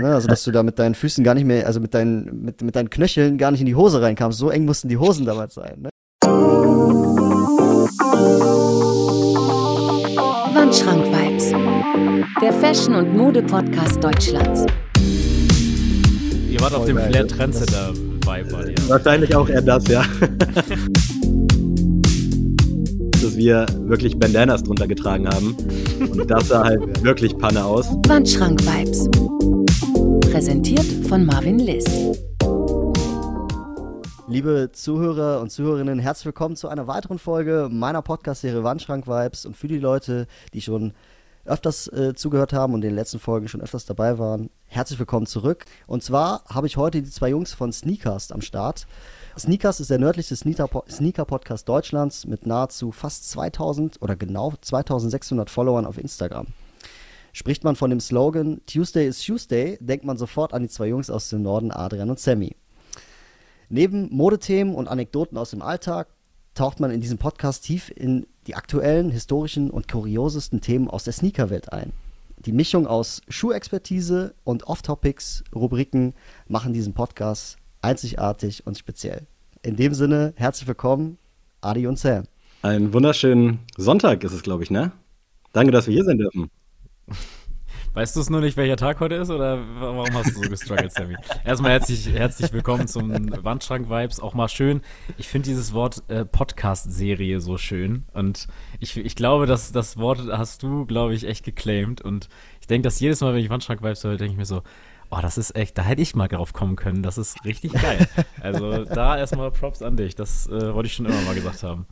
ne? Also dass du da mit deinen Füßen gar nicht mehr, also mit deinen, mit, mit deinen Knöcheln gar nicht in die Hose reinkamst. So eng mussten die Hosen damals sein, ne? Wandschrank-Vibes. Der Fashion- und Mode-Podcast Deutschlands. Ihr wart auf dem Flair Trendsetter-Vibe, war ihr. Wahrscheinlich auch eher das, ja. Dass wir wirklich Bandanas drunter getragen haben. Und das sah halt wirklich Panne aus. Wandschrank-Vibes. Präsentiert von Marvin Liss. Liebe Zuhörer und Zuhörerinnen, herzlich willkommen zu einer weiteren Folge meiner Podcast-Serie Wandschrank Vibes. Und für die Leute, die schon öfters äh, zugehört haben und in den letzten Folgen schon öfters dabei waren, herzlich willkommen zurück. Und zwar habe ich heute die zwei Jungs von Sneakers am Start. Sneakers ist der nördlichste Sneaker-Podcast Deutschlands mit nahezu fast 2000 oder genau 2600 Followern auf Instagram. Spricht man von dem Slogan Tuesday is Tuesday, denkt man sofort an die zwei Jungs aus dem Norden, Adrian und Sammy. Neben Modethemen und Anekdoten aus dem Alltag taucht man in diesem Podcast tief in die aktuellen, historischen und kuriosesten Themen aus der Sneakerwelt ein. Die Mischung aus Schuhexpertise und Off-Topics, Rubriken machen diesen Podcast einzigartig und speziell. In dem Sinne, herzlich willkommen, Adi und Sam. Einen wunderschönen Sonntag ist es, glaube ich, ne? Danke, dass wir hier sein dürfen. Weißt du es nur nicht, welcher Tag heute ist oder warum hast du so gestruggelt, Sammy? Erstmal herzlich, herzlich willkommen zum Wandschrank-Vibes. Auch mal schön. Ich finde dieses Wort äh, Podcast-Serie so schön. Und ich, ich glaube, dass das Wort hast du, glaube ich, echt geclaimed. Und ich denke, dass jedes Mal, wenn ich Wandschrank-Vibes höre, denke ich mir so, oh, das ist echt, da hätte ich mal drauf kommen können. Das ist richtig geil. Also da erstmal Props an dich. Das äh, wollte ich schon immer mal gesagt haben.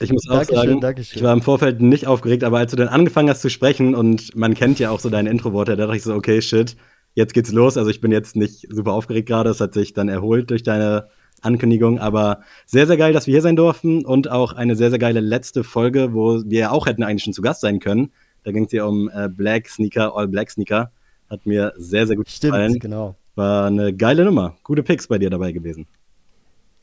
Ich muss auch Dankeschön, sagen, Dankeschön. ich war im Vorfeld nicht aufgeregt, aber als du dann angefangen hast zu sprechen und man kennt ja auch so deine Intro-Worte, da dachte ich so, okay, shit, jetzt geht's los. Also ich bin jetzt nicht super aufgeregt gerade, es hat sich dann erholt durch deine Ankündigung, aber sehr, sehr geil, dass wir hier sein durften und auch eine sehr, sehr geile letzte Folge, wo wir ja auch hätten eigentlich schon zu Gast sein können. Da ging es ja um äh, Black Sneaker, All Black Sneaker. Hat mir sehr, sehr gut Stimmt, gefallen. genau. War eine geile Nummer. Gute Picks bei dir dabei gewesen.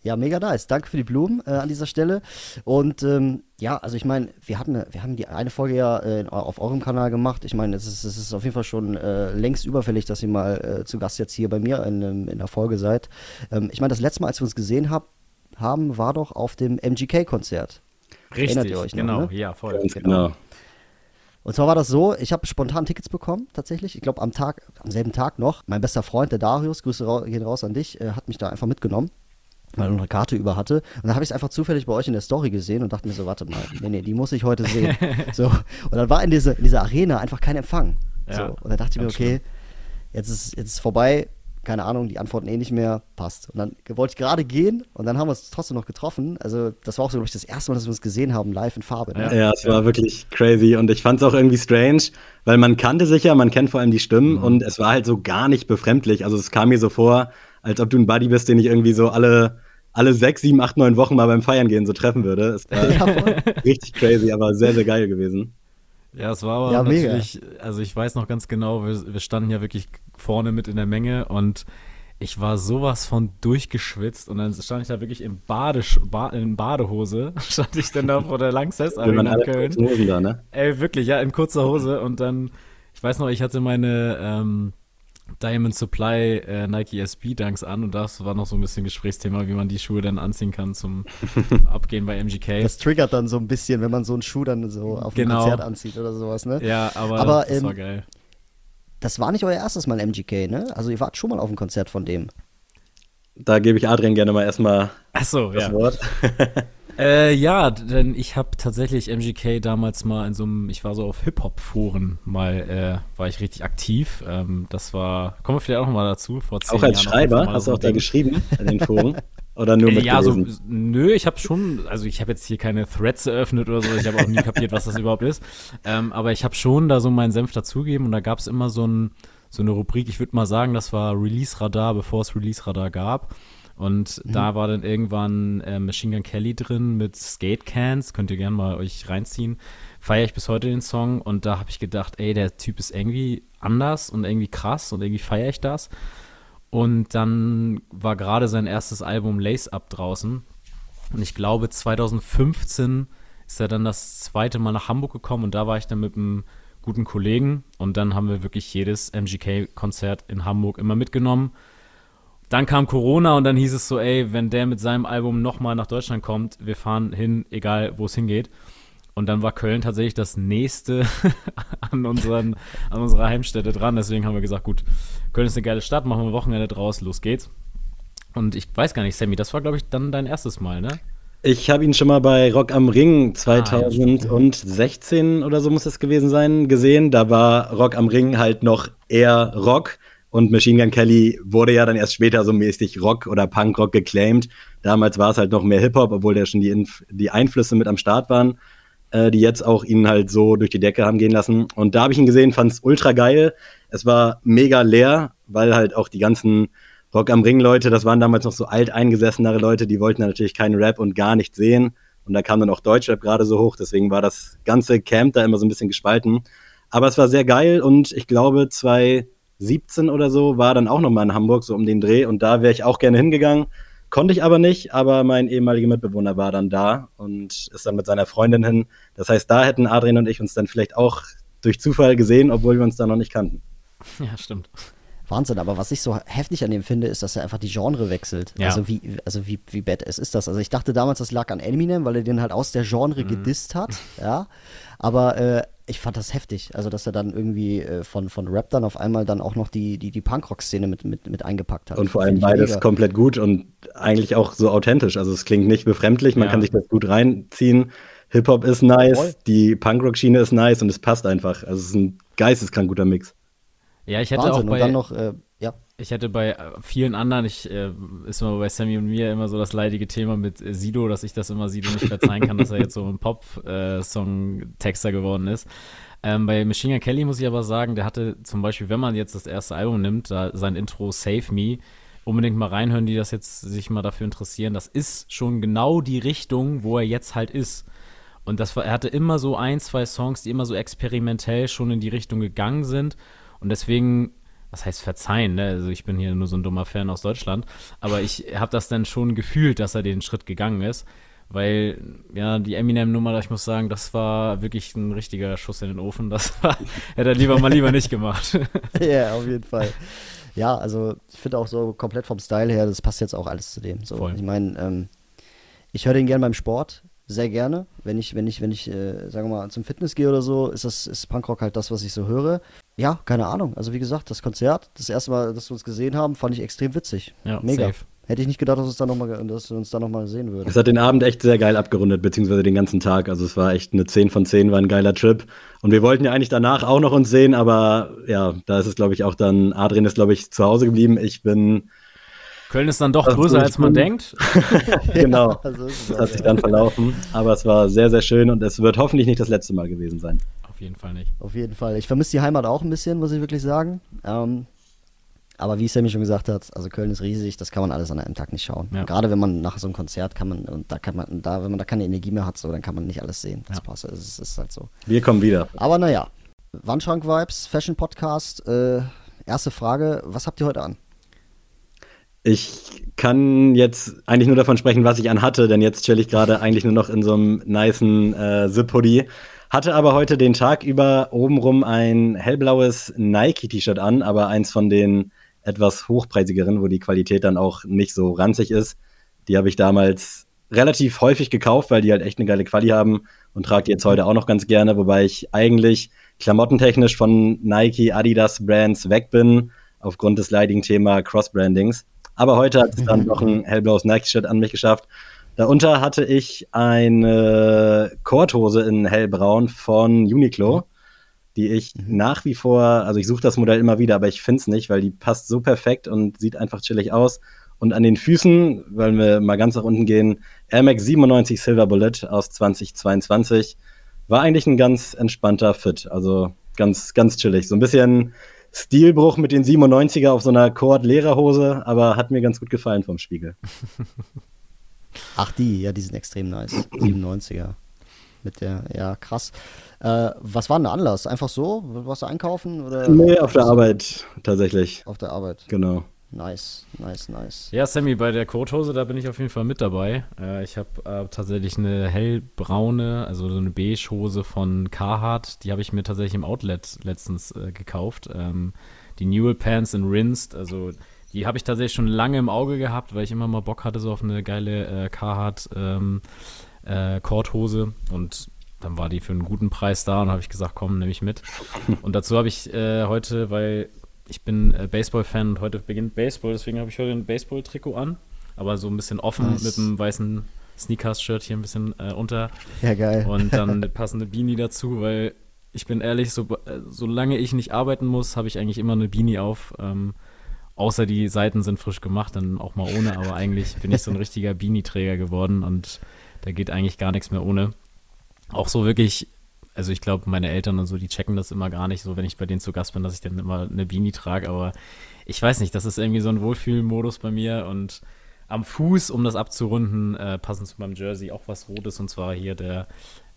Ja, mega nice. Danke für die Blumen äh, an dieser Stelle. Und ähm, ja, also ich meine, wir hatten, wir haben die eine Folge ja äh, auf eurem Kanal gemacht. Ich meine, es ist, es ist auf jeden Fall schon äh, längst überfällig, dass ihr mal äh, zu Gast jetzt hier bei mir in, ähm, in der Folge seid. Ähm, ich meine, das letzte Mal, als wir uns gesehen hab, haben, war doch auf dem MGK-Konzert. Richtig, Erinnert ihr euch noch, genau, ne? ja, voll. Ganz genau. genau. Und zwar war das so, ich habe spontan Tickets bekommen, tatsächlich. Ich glaube, am Tag, am selben Tag noch. Mein bester Freund, der Darius, Grüße ra gehen raus an dich, äh, hat mich da einfach mitgenommen, weil noch eine Karte über hatte. Und dann habe ich es einfach zufällig bei euch in der Story gesehen und dachte mir so, warte mal, nee, nee, die muss ich heute sehen. so. Und dann war in, diese, in dieser Arena einfach kein Empfang. Ja, so. Und dann dachte ich mir, okay, jetzt ist jetzt ist vorbei, keine Ahnung, die antworten eh nicht mehr, passt. Und dann wollte ich gerade gehen und dann haben wir uns trotzdem noch getroffen. Also das war auch so, glaube ich, das erste Mal, dass wir uns gesehen haben, live in Farbe. Ne? Ja, es war wirklich crazy und ich fand es auch irgendwie strange, weil man kannte sich ja, man kennt vor allem die Stimmen und es war halt so gar nicht befremdlich. Also es kam mir so vor, als ob du ein Buddy bist, den ich irgendwie so alle, alle sechs, sieben, acht, neun Wochen mal beim Feiern gehen so treffen würde. Es war Ja, richtig crazy, aber sehr, sehr geil gewesen. Ja, es war aber Ja, mega. natürlich, also ich weiß noch ganz genau, wir, wir standen ja wirklich vorne mit in der Menge und ich war sowas von durchgeschwitzt und dann stand ich da wirklich in, Badesch ba in Badehose, stand ich dann da vor der waren Arena in Köln. kurzen Hosen da, ne? Ey, wirklich, ja, in kurzer Hose und dann, ich weiß noch, ich hatte meine ähm, Diamond Supply äh, Nike SB Dunks an und das war noch so ein bisschen Gesprächsthema, wie man die Schuhe dann anziehen kann zum Abgehen bei MGK. Das triggert dann so ein bisschen, wenn man so einen Schuh dann so auf dem Genau. Konzert anzieht oder sowas, ne? ja, aber, Aber, das war ähm, geil. Das war nicht euer erstes Mal MGK, ne? Also ihr wart schon mal auf einem Konzert von dem. Da gebe ich Adrian gerne mal erstmal Achso, das ja. Wort. Äh, ja, denn ich habe tatsächlich MGK damals mal in so einem, ich war so auf Hip-Hop-Foren mal, äh, war ich richtig aktiv. Ähm, das war, kommen wir vielleicht auch noch mal dazu, vor zehn Auch als Jahren Schreiber hast du auch da geschrieben in den Foren? Oder nur Äh, Ja, so, nö, ich habe schon, also ich habe jetzt hier keine Threads eröffnet oder so, ich habe auch nie kapiert, was das überhaupt ist. Ähm, aber ich habe schon da so meinen Senf dazugegeben und da gab es immer so, ein, so eine Rubrik, ich würde mal sagen, das war Release-Radar, bevor es Release-Radar gab. Und da war dann irgendwann äh, Machine Gun Kelly drin mit Skate Cans, könnt ihr gerne mal euch reinziehen. Feiere ich bis heute den Song und da habe ich gedacht, ey, der Typ ist irgendwie anders und irgendwie krass und irgendwie feiere ich das. Und dann war gerade sein erstes Album Lace Up draußen. Und ich glaube, 2015 ist er dann das zweite Mal nach Hamburg gekommen und da war ich dann mit einem guten Kollegen und dann haben wir wirklich jedes MGK-Konzert in Hamburg immer mitgenommen. Dann kam Corona und dann hieß es so, ey, wenn der mit seinem Album nochmal nach Deutschland kommt, wir fahren hin, egal wo es hingeht. Und dann war Köln tatsächlich das nächste an, unseren, an unserer Heimstätte dran. Deswegen haben wir gesagt, gut, Köln ist eine geile Stadt, machen wir Wochenende draus, los geht's. Und ich weiß gar nicht, Sammy, das war, glaube ich, dann dein erstes Mal, ne? Ich habe ihn schon mal bei Rock am Ring 2016 ah, oder so muss es gewesen sein, gesehen. Da war Rock am Ring halt noch eher Rock und Machine Gun Kelly wurde ja dann erst später so mäßig Rock oder Punkrock geclaimed. Damals war es halt noch mehr Hip-Hop, obwohl da schon die, Inf die Einflüsse mit am Start waren, äh, die jetzt auch ihn halt so durch die Decke haben gehen lassen. Und da habe ich ihn gesehen, fand es ultra geil. Es war mega leer, weil halt auch die ganzen Rock am Ring Leute, das waren damals noch so alteingesessenere Leute, die wollten natürlich keinen Rap und gar nicht sehen. Und da kam dann auch Deutschrap gerade so hoch, deswegen war das ganze Camp da immer so ein bisschen gespalten. Aber es war sehr geil und ich glaube, 2017 oder so war dann auch nochmal in Hamburg, so um den Dreh. Und da wäre ich auch gerne hingegangen. Konnte ich aber nicht, aber mein ehemaliger Mitbewohner war dann da und ist dann mit seiner Freundin hin. Das heißt, da hätten Adrian und ich uns dann vielleicht auch durch Zufall gesehen, obwohl wir uns da noch nicht kannten. Ja, stimmt. Wahnsinn, aber was ich so heftig an dem finde, ist, dass er einfach die Genre wechselt. Ja. Also wie, also wie, wie badass ist das? Also ich dachte damals, das lag an Eminem, weil er den halt aus der Genre mhm. gedisst hat, ja. Aber äh, ich fand das heftig. Also, dass er dann irgendwie äh, von, von Rap dann auf einmal dann auch noch die, die, die Punkrock-Szene mit, mit, mit eingepackt hat. Und vor allem beides mega. komplett gut und eigentlich auch so authentisch. Also, es klingt nicht befremdlich, man ja. kann sich das gut reinziehen. Hip-Hop ist nice, Voll. die Punkrock-Schiene ist nice und es passt einfach. Also, es ist ein geisteskrank guter Mix. Ja, ich hätte Wahnsinn. auch bei, und dann noch, äh, ja. Ich hätte bei äh, vielen anderen, ich äh, ist immer bei Sammy und mir immer so das leidige Thema mit äh, Sido, dass ich das immer Sido nicht verzeihen kann, dass er jetzt so ein Pop-Song-Texter äh, geworden ist. Ähm, bei Machine Gun Kelly muss ich aber sagen, der hatte zum Beispiel, wenn man jetzt das erste Album nimmt, da sein Intro Save Me, unbedingt mal reinhören, die das jetzt sich mal dafür interessieren. Das ist schon genau die Richtung, wo er jetzt halt ist. Und das war, er hatte immer so ein, zwei Songs, die immer so experimentell schon in die Richtung gegangen sind. Und deswegen, was heißt verzeihen, ne? Also ich bin hier nur so ein dummer Fan aus Deutschland, aber ich habe das dann schon gefühlt, dass er den Schritt gegangen ist. Weil, ja, die Eminem-Nummer, ich muss sagen, das war wirklich ein richtiger Schuss in den Ofen. Das war, hätte er lieber mal lieber nicht gemacht. Ja, yeah, auf jeden Fall. Ja, also ich finde auch so komplett vom Style her, das passt jetzt auch alles zu dem. So, Voll. Ich meine, ähm, ich höre den gern beim Sport sehr gerne. Wenn ich, wenn ich, wenn ich, äh, sagen wir mal, zum Fitness gehe oder so, ist das, ist Punkrock halt das, was ich so höre. Ja, keine Ahnung. Also wie gesagt, das Konzert, das erste Mal, dass wir uns gesehen haben, fand ich extrem witzig. Ja, Mega. Safe. Hätte ich nicht gedacht, dass, uns da noch mal, dass wir uns da nochmal sehen würden. Es hat den Abend echt sehr geil abgerundet, beziehungsweise den ganzen Tag. Also es war echt eine 10 von 10, war ein geiler Trip. Und wir wollten ja eigentlich danach auch noch uns sehen, aber ja, da ist es, glaube ich, auch dann, Adrian ist, glaube ich, zu Hause geblieben. Ich bin Köln ist dann doch größer, als man denkt. genau. das hat sich dann verlaufen. Aber es war sehr, sehr schön und es wird hoffentlich nicht das letzte Mal gewesen sein. Auf jeden Fall nicht. Auf jeden Fall. Ich vermisse die Heimat auch ein bisschen, muss ich wirklich sagen. Ähm, aber wie Sammy schon gesagt hat, also Köln ist riesig, das kann man alles an einem Tag nicht schauen. Ja. Gerade wenn man nach so einem Konzert kann man, und da kann man, da, wenn man da keine Energie mehr hat, so, dann kann man nicht alles sehen. Das ja. passt. Es ist, ist, halt so. Wir kommen wieder. Aber naja. Wandschrank-Vibes, Fashion Podcast. Äh, erste Frage, was habt ihr heute an? Ich kann jetzt eigentlich nur davon sprechen, was ich anhatte, denn jetzt chill ich gerade eigentlich nur noch in so einem nicen äh, Zip-Hoodie. Hatte aber heute den Tag über obenrum ein hellblaues Nike-T-Shirt an, aber eins von den etwas hochpreisigeren, wo die Qualität dann auch nicht so ranzig ist. Die habe ich damals relativ häufig gekauft, weil die halt echt eine geile Quali haben und trage die jetzt heute auch noch ganz gerne, wobei ich eigentlich klamottentechnisch von Nike, Adidas Brands weg bin, aufgrund des leidigen Thema Cross-Brandings. Aber heute hat es dann noch ein hellblaues Nike-Shirt an mich geschafft. Darunter hatte ich eine Korthose in hellbraun von Uniqlo, die ich mhm. nach wie vor, also ich suche das Modell immer wieder, aber ich finde es nicht, weil die passt so perfekt und sieht einfach chillig aus. Und an den Füßen, weil wir mal ganz nach unten gehen, Air Max 97 Silver Bullet aus 2022. War eigentlich ein ganz entspannter Fit, also ganz, ganz chillig. So ein bisschen Stilbruch mit den 97er auf so einer Cord-Lehrerhose, aber hat mir ganz gut gefallen vom Spiegel. Ach, die, ja, die sind extrem nice. 97er. Mit der, ja, krass. Äh, was war denn der Anlass? Einfach so? Warst du einkaufen? Oder nee, auf der Arbeit tatsächlich. Auf der Arbeit. Genau. Nice, nice, nice. Ja, Sammy, bei der Korthose, da bin ich auf jeden Fall mit dabei. Äh, ich habe äh, tatsächlich eine hellbraune, also so eine Beige-Hose von Carhartt. Die habe ich mir tatsächlich im Outlet letztens äh, gekauft. Ähm, die Newell Pants in Rinsed, also die habe ich tatsächlich schon lange im Auge gehabt, weil ich immer mal Bock hatte so auf eine geile äh, Carhartt ähm, äh, Korthose und dann war die für einen guten Preis da und habe ich gesagt, komm, nehme ich mit. Und dazu habe ich äh, heute, weil ich bin äh, Baseball-Fan und heute beginnt Baseball, deswegen habe ich heute ein Baseball-Trikot an, aber so ein bisschen offen Nice. mit einem weißen Sneakers-Shirt hier ein bisschen äh, unter Ja, geil. und dann eine passende Beanie dazu, weil ich bin ehrlich, so, äh, solange ich nicht arbeiten muss, habe ich eigentlich immer eine Beanie auf. Ähm, außer die Seiten sind frisch gemacht, dann auch mal ohne, aber eigentlich bin ich so ein richtiger Beanie-Träger geworden und da geht eigentlich gar nichts mehr ohne. Auch so wirklich, also ich glaube, meine Eltern und so, die checken das immer gar nicht so, wenn ich bei denen zu Gast bin, dass ich dann immer eine Beanie trage, aber ich weiß nicht, das ist irgendwie so ein Wohlfühlmodus bei mir und am Fuß, um das abzurunden, äh, passend zu meinem Jersey auch was Rotes und zwar hier der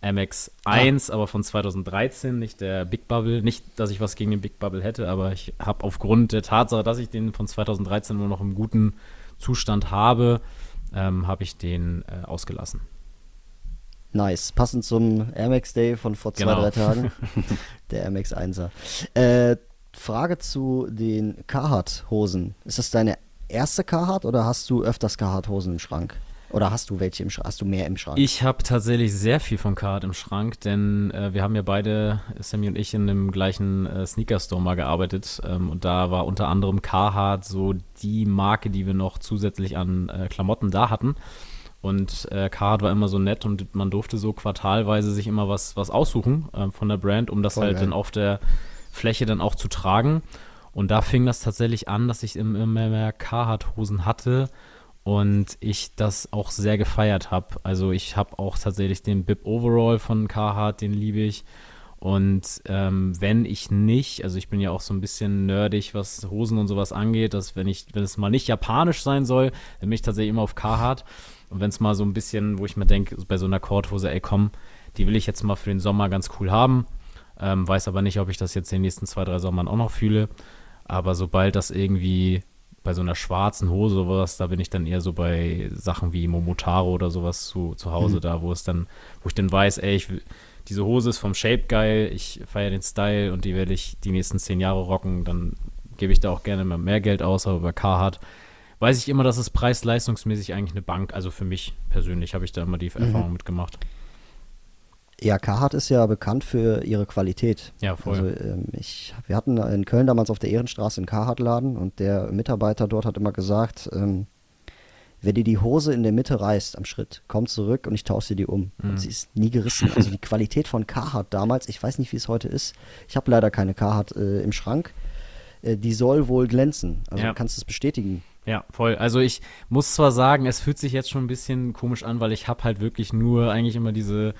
MX1, aber von 2013, nicht der Big Bubble. Nicht, dass ich was gegen den Big Bubble hätte, aber ich habe aufgrund der Tatsache, dass ich den von 2013 nur noch im guten Zustand habe, ähm, habe ich den äh, ausgelassen. Nice. Passend zum Air Max Day von vor zwei, Genau. drei Tagen. Der Air Max 1er. Äh, Frage zu den Carhartt-Hosen. Ist das deine erste Carhartt oder hast du öfters Carhartt-Hosen im Schrank? Oder hast du welche im Schrank? Hast du mehr im Schrank? Ich habe tatsächlich sehr viel von Card im Schrank, denn äh, wir haben ja beide, Sammy und ich, in dem gleichen äh, Sneaker-Store mal gearbeitet. Ähm, und da war unter anderem Carhartt so die Marke, die wir noch zusätzlich an äh, Klamotten da hatten. Und äh, Carhartt war immer so nett und man durfte so quartalweise sich immer was, was aussuchen ähm, von der Brand, um das Voll halt geil. dann auf der Fläche dann auch zu tragen. Und da fing das tatsächlich an, dass ich immer mehr Carhartt-Hosen hatte und ich das auch sehr gefeiert habe. Also ich habe auch tatsächlich den Bib Overall von Carhartt, den liebe ich. Und ähm, wenn ich nicht, also ich bin ja auch so ein bisschen nerdig, was Hosen und sowas angeht, dass wenn ich, wenn es mal nicht japanisch sein soll, dann bin ich tatsächlich immer auf Carhartt. Und wenn es mal so ein bisschen, wo ich mir denke, bei so einer Korthose, ey komm, die will ich jetzt mal für den Sommer ganz cool haben. Ähm, weiß aber nicht, ob ich das jetzt in den nächsten zwei, drei Sommern auch noch fühle. Aber sobald das irgendwie bei so einer schwarzen Hose oder was, da bin ich dann eher so bei Sachen wie Momotaro oder sowas zu, zu Hause da, wo es dann, wo ich dann weiß, ey, ich, diese Hose ist vom Shape geil, ich feiere den Style und die werde ich die nächsten zehn Jahre rocken, dann gebe ich da auch gerne mal mehr Geld aus, aber bei Carhartt weiß ich immer, dass es preis-leistungsmäßig eigentlich eine Bank, also für mich persönlich habe ich da immer die Erfahrung mitgemacht. Ja, Carhartt ist ja bekannt für ihre Qualität. Ja, voll. Also, ähm, ich, wir hatten in Köln damals auf der Ehrenstraße einen Carhartt-Laden und der Mitarbeiter dort hat immer gesagt, ähm, wenn dir die Hose in der Mitte reißt am Schritt, komm zurück und ich tausche dir die um. Mhm. Und sie ist nie gerissen. Also die Qualität von Carhartt damals, ich weiß nicht, wie es heute ist. Ich habe leider keine Carhartt äh, im Schrank. Äh, die soll wohl glänzen. Also Ja. du kannst es bestätigen. Ja, voll. Also ich muss zwar sagen, es fühlt sich jetzt schon ein bisschen komisch an, weil ich habe halt wirklich nur eigentlich immer diese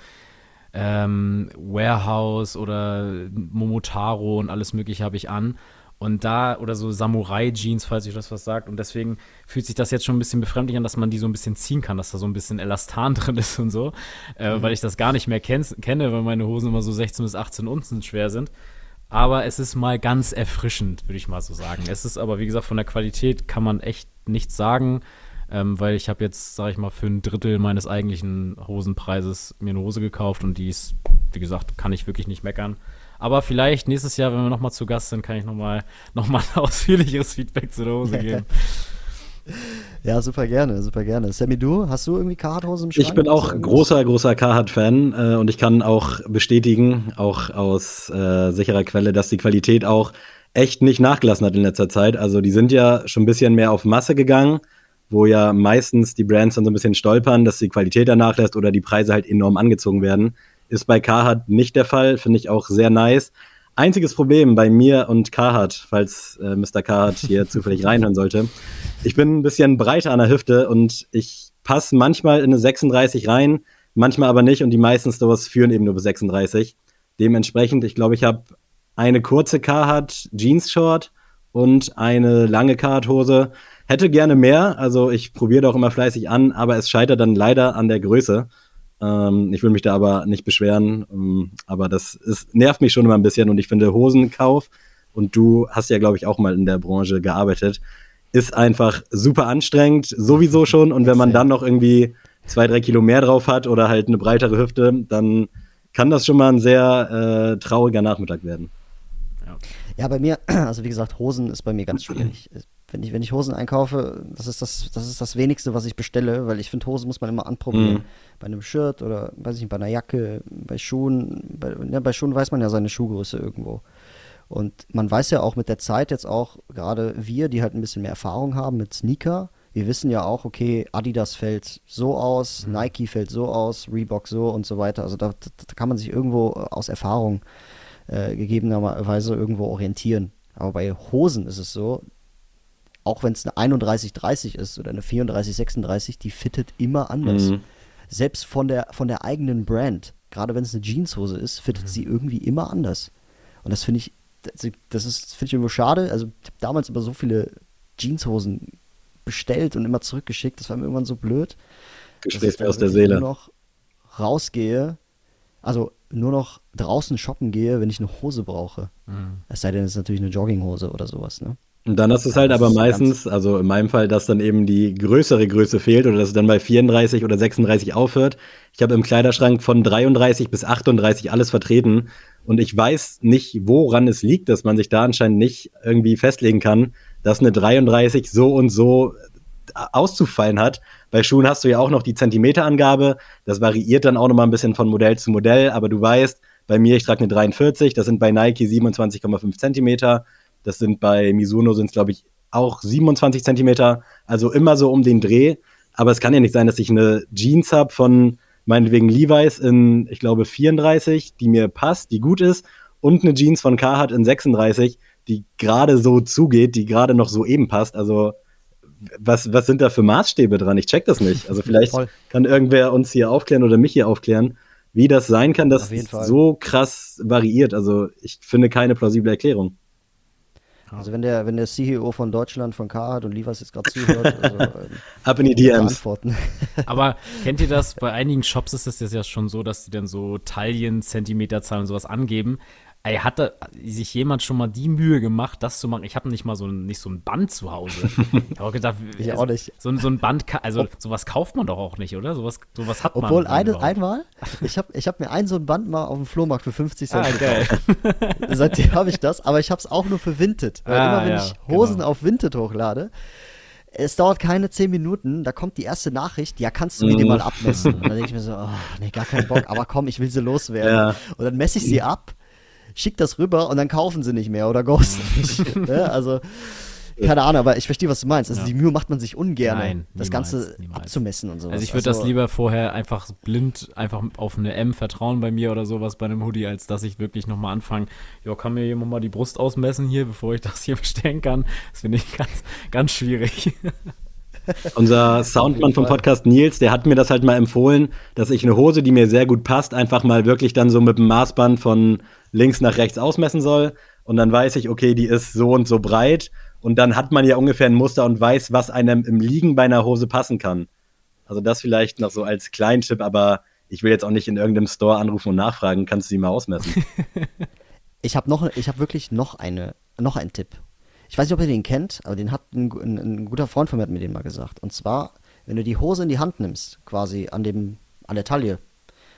ähm, Warehouse oder Momotaro und alles mögliche habe ich an. Und da, oder so Samurai-Jeans, falls ich das was sagt. Und deswegen fühlt sich das jetzt schon ein bisschen befremdlich an, dass man die so ein bisschen ziehen kann, dass da so ein bisschen Elastan drin ist und so. Äh, Weil ich das gar nicht mehr kenn kenne, weil meine Hosen immer so 16 bis 18 Unzen schwer sind. Aber es ist mal ganz erfrischend, würde ich mal so sagen. Es ist aber, wie gesagt, von der Qualität kann man echt nichts sagen, ähm, weil ich habe jetzt, sage ich mal, für ein Drittel meines eigentlichen Hosenpreises mir eine Hose gekauft und die ist, wie gesagt, kann ich wirklich nicht meckern. Aber vielleicht nächstes Jahr, wenn wir nochmal zu Gast sind, kann ich nochmal noch mal ein ausführlicheres Feedback zu der Hose geben. Ja, super gerne, super gerne. Sammy, du, hast du irgendwie Carhartt-Hosen im Schrank? Ich bin auch großer, großer Carhartt-Fan äh, und ich kann auch bestätigen, auch aus äh, sicherer Quelle, dass die Qualität auch echt nicht nachgelassen hat in letzter Zeit. Also die sind ja schon ein bisschen mehr auf Masse gegangen, wo ja meistens die Brands dann so ein bisschen stolpern, dass die Qualität da nachlässt oder die Preise halt enorm angezogen werden. Ist bei Carhartt nicht der Fall, finde ich auch sehr nice. Einziges Problem bei mir und Carhartt, falls äh, Mr. Carhartt hier zufällig reinhören sollte. Ich bin ein bisschen breiter an der Hüfte und ich passe manchmal in eine 36 rein, manchmal aber nicht und die meisten Stores führen eben nur bis 36. Dementsprechend, ich glaube, ich habe eine kurze Carhartt Jeans Short und eine lange Carhartt Hose. Hätte gerne mehr, also ich probiere doch immer fleißig an, aber es scheitert dann leider an der Größe. Ähm, ich will mich da aber nicht beschweren, ähm, aber das ist, nervt mich schon immer ein bisschen und ich finde Hosenkauf und du hast ja, glaube ich, auch mal in der Branche gearbeitet, ist einfach super anstrengend, sowieso schon. Und wenn man dann noch irgendwie zwei, drei Kilo mehr drauf hat oder halt eine breitere Hüfte, dann kann das schon mal ein sehr äh, trauriger Nachmittag werden. Ja, bei mir, also wie gesagt, Hosen ist bei mir ganz schwierig. Wenn ich, wenn ich Hosen einkaufe, das ist das, das ist das wenigste, was ich bestelle, weil ich finde, Hosen muss man immer anprobieren. Mhm. Bei einem Shirt oder, weiß ich nicht, bei einer Jacke, bei Schuhen. Bei, ja, bei Schuhen weiß man ja seine Schuhgröße irgendwo. Und man weiß ja auch mit der Zeit jetzt auch, gerade wir, die halt ein bisschen mehr Erfahrung haben mit Sneaker, wir wissen ja auch, okay, Adidas fällt so aus, Mhm. Nike fällt so aus, Reebok so und so weiter. Also da, da, kann man sich irgendwo aus Erfahrung äh, gegebenerweise irgendwo orientieren. Aber bei Hosen ist es so, auch wenn es eine 31-30 ist oder eine 34-36, die fittet immer anders. Mhm. Selbst von der, von der eigenen Brand, gerade wenn es eine Jeanshose ist, fittet sie irgendwie immer anders. Und das finde ich, das, ist, finde ich irgendwo schade. Also ich habe damals immer so viele Jeanshosen bestellt und immer zurückgeschickt. Das war mir irgendwann so blöd. Mir aus der Seele. Nur noch rausgehe, also nur noch draußen shoppen gehe, wenn ich eine Hose brauche. Mhm. Es sei denn, es ist natürlich eine Jogginghose oder sowas, ne? Und dann hast du es halt Das aber ist meistens, also in meinem Fall, dass dann eben die größere Größe fehlt oder dass es dann bei 34 oder 36 aufhört. Ich habe im Kleiderschrank von 33 bis 38 alles vertreten und ich weiß nicht, woran es liegt, dass man sich da anscheinend nicht irgendwie festlegen kann, dass eine 33 so und so auszufallen hat. Bei Schuhen hast du ja auch noch die Zentimeterangabe. Das variiert dann auch nochmal ein bisschen von Modell zu Modell, aber du weißt, bei mir, ich trage eine 43, das sind bei Nike 27,5 Zentimeter. Das sind bei Mizuno sind es, glaube ich, auch 27 Zentimeter. Also immer so um den Dreh. Aber es kann ja nicht sein, dass ich eine Jeans habe von meinetwegen Levi's in, ich glaube, 34, die mir passt, die gut ist, und eine Jeans von Carhartt in 36, die gerade so zugeht, die gerade noch so eben passt. Also was, was sind da für Maßstäbe dran? Ich check das nicht. Also vielleicht Voll. kann irgendwer uns hier aufklären oder mich hier aufklären, wie das sein kann, dass es so krass variiert. Also ich finde keine plausible Erklärung. Also wenn der, wenn der CEO von Deutschland, von Carhartt und Levi's jetzt gerade zuhört, also ähm, Ab in die DMs. antworten. Aber kennt ihr das? Bei einigen Shops ist es jetzt ja schon so, dass die dann so Taillen, Zentimeterzahlen und sowas angeben. Ey, hatte sich jemand schon mal die Mühe gemacht, das zu machen? Ich habe nicht mal so ein, nicht so ein Band zu Hause. Ich habe auch gedacht, Ich also, auch nicht. So, ein- so ein Band, also sowas kauft man doch auch nicht, oder? Sowas, sowas hat man. Obwohl, eine, überhaupt. einmal, ich habe ich hab mir ein so ein Band mal auf dem Flohmarkt für 50 Cent Ah, geil. gekauft. Seitdem habe ich das, aber ich habe es auch nur für Vinted. Weil Ah, immer wenn ja, ich Hosen genau. auf Vinted hochlade, es dauert keine 10 Minuten, da kommt die erste Nachricht, ja, kannst du mir die Mhm. mal abmessen? Und dann denke ich mir so, oh, nee, gar keinen Bock, aber komm, ich will sie loswerden. Ja. Und dann messe ich sie ab, schick das rüber und dann kaufen sie nicht mehr oder ghosten mich. ne? Also, keine Ahnung, aber ich verstehe, was du meinst. Also Ja. die Mühe macht man sich ungern, Nein, das niemals, Ganze niemals. abzumessen und sowas. Also ich würde das lieber vorher einfach blind einfach auf eine M vertrauen bei mir oder sowas bei einem Hoodie, als dass ich wirklich nochmal anfange, ja, kann mir jemand mal die Brust ausmessen hier, bevor ich das hier bestellen kann. Das finde ich ganz, ganz schwierig. Unser Soundmann vom. Podcast Nils, der hat mir das halt mal empfohlen, dass ich eine Hose, die mir sehr gut passt, einfach mal wirklich dann so mit dem Maßband von links nach rechts ausmessen soll. Und dann weiß ich, okay, die ist so und so breit. Und dann hat man ja ungefähr ein Muster und weiß, was einem im Liegen bei einer Hose passen kann. Also das vielleicht noch so als Kleintipp, aber ich will jetzt auch nicht in irgendeinem Store anrufen und nachfragen, kannst du sie mal ausmessen? Ich habe noch, ich habe wirklich noch eine, noch einen Tipp. Ich weiß nicht, ob ihr den kennt, aber den hat ein, ein, ein guter Freund von mir hat mir den mal gesagt. Und zwar, wenn du die Hose in die Hand nimmst, quasi an dem, an der Taille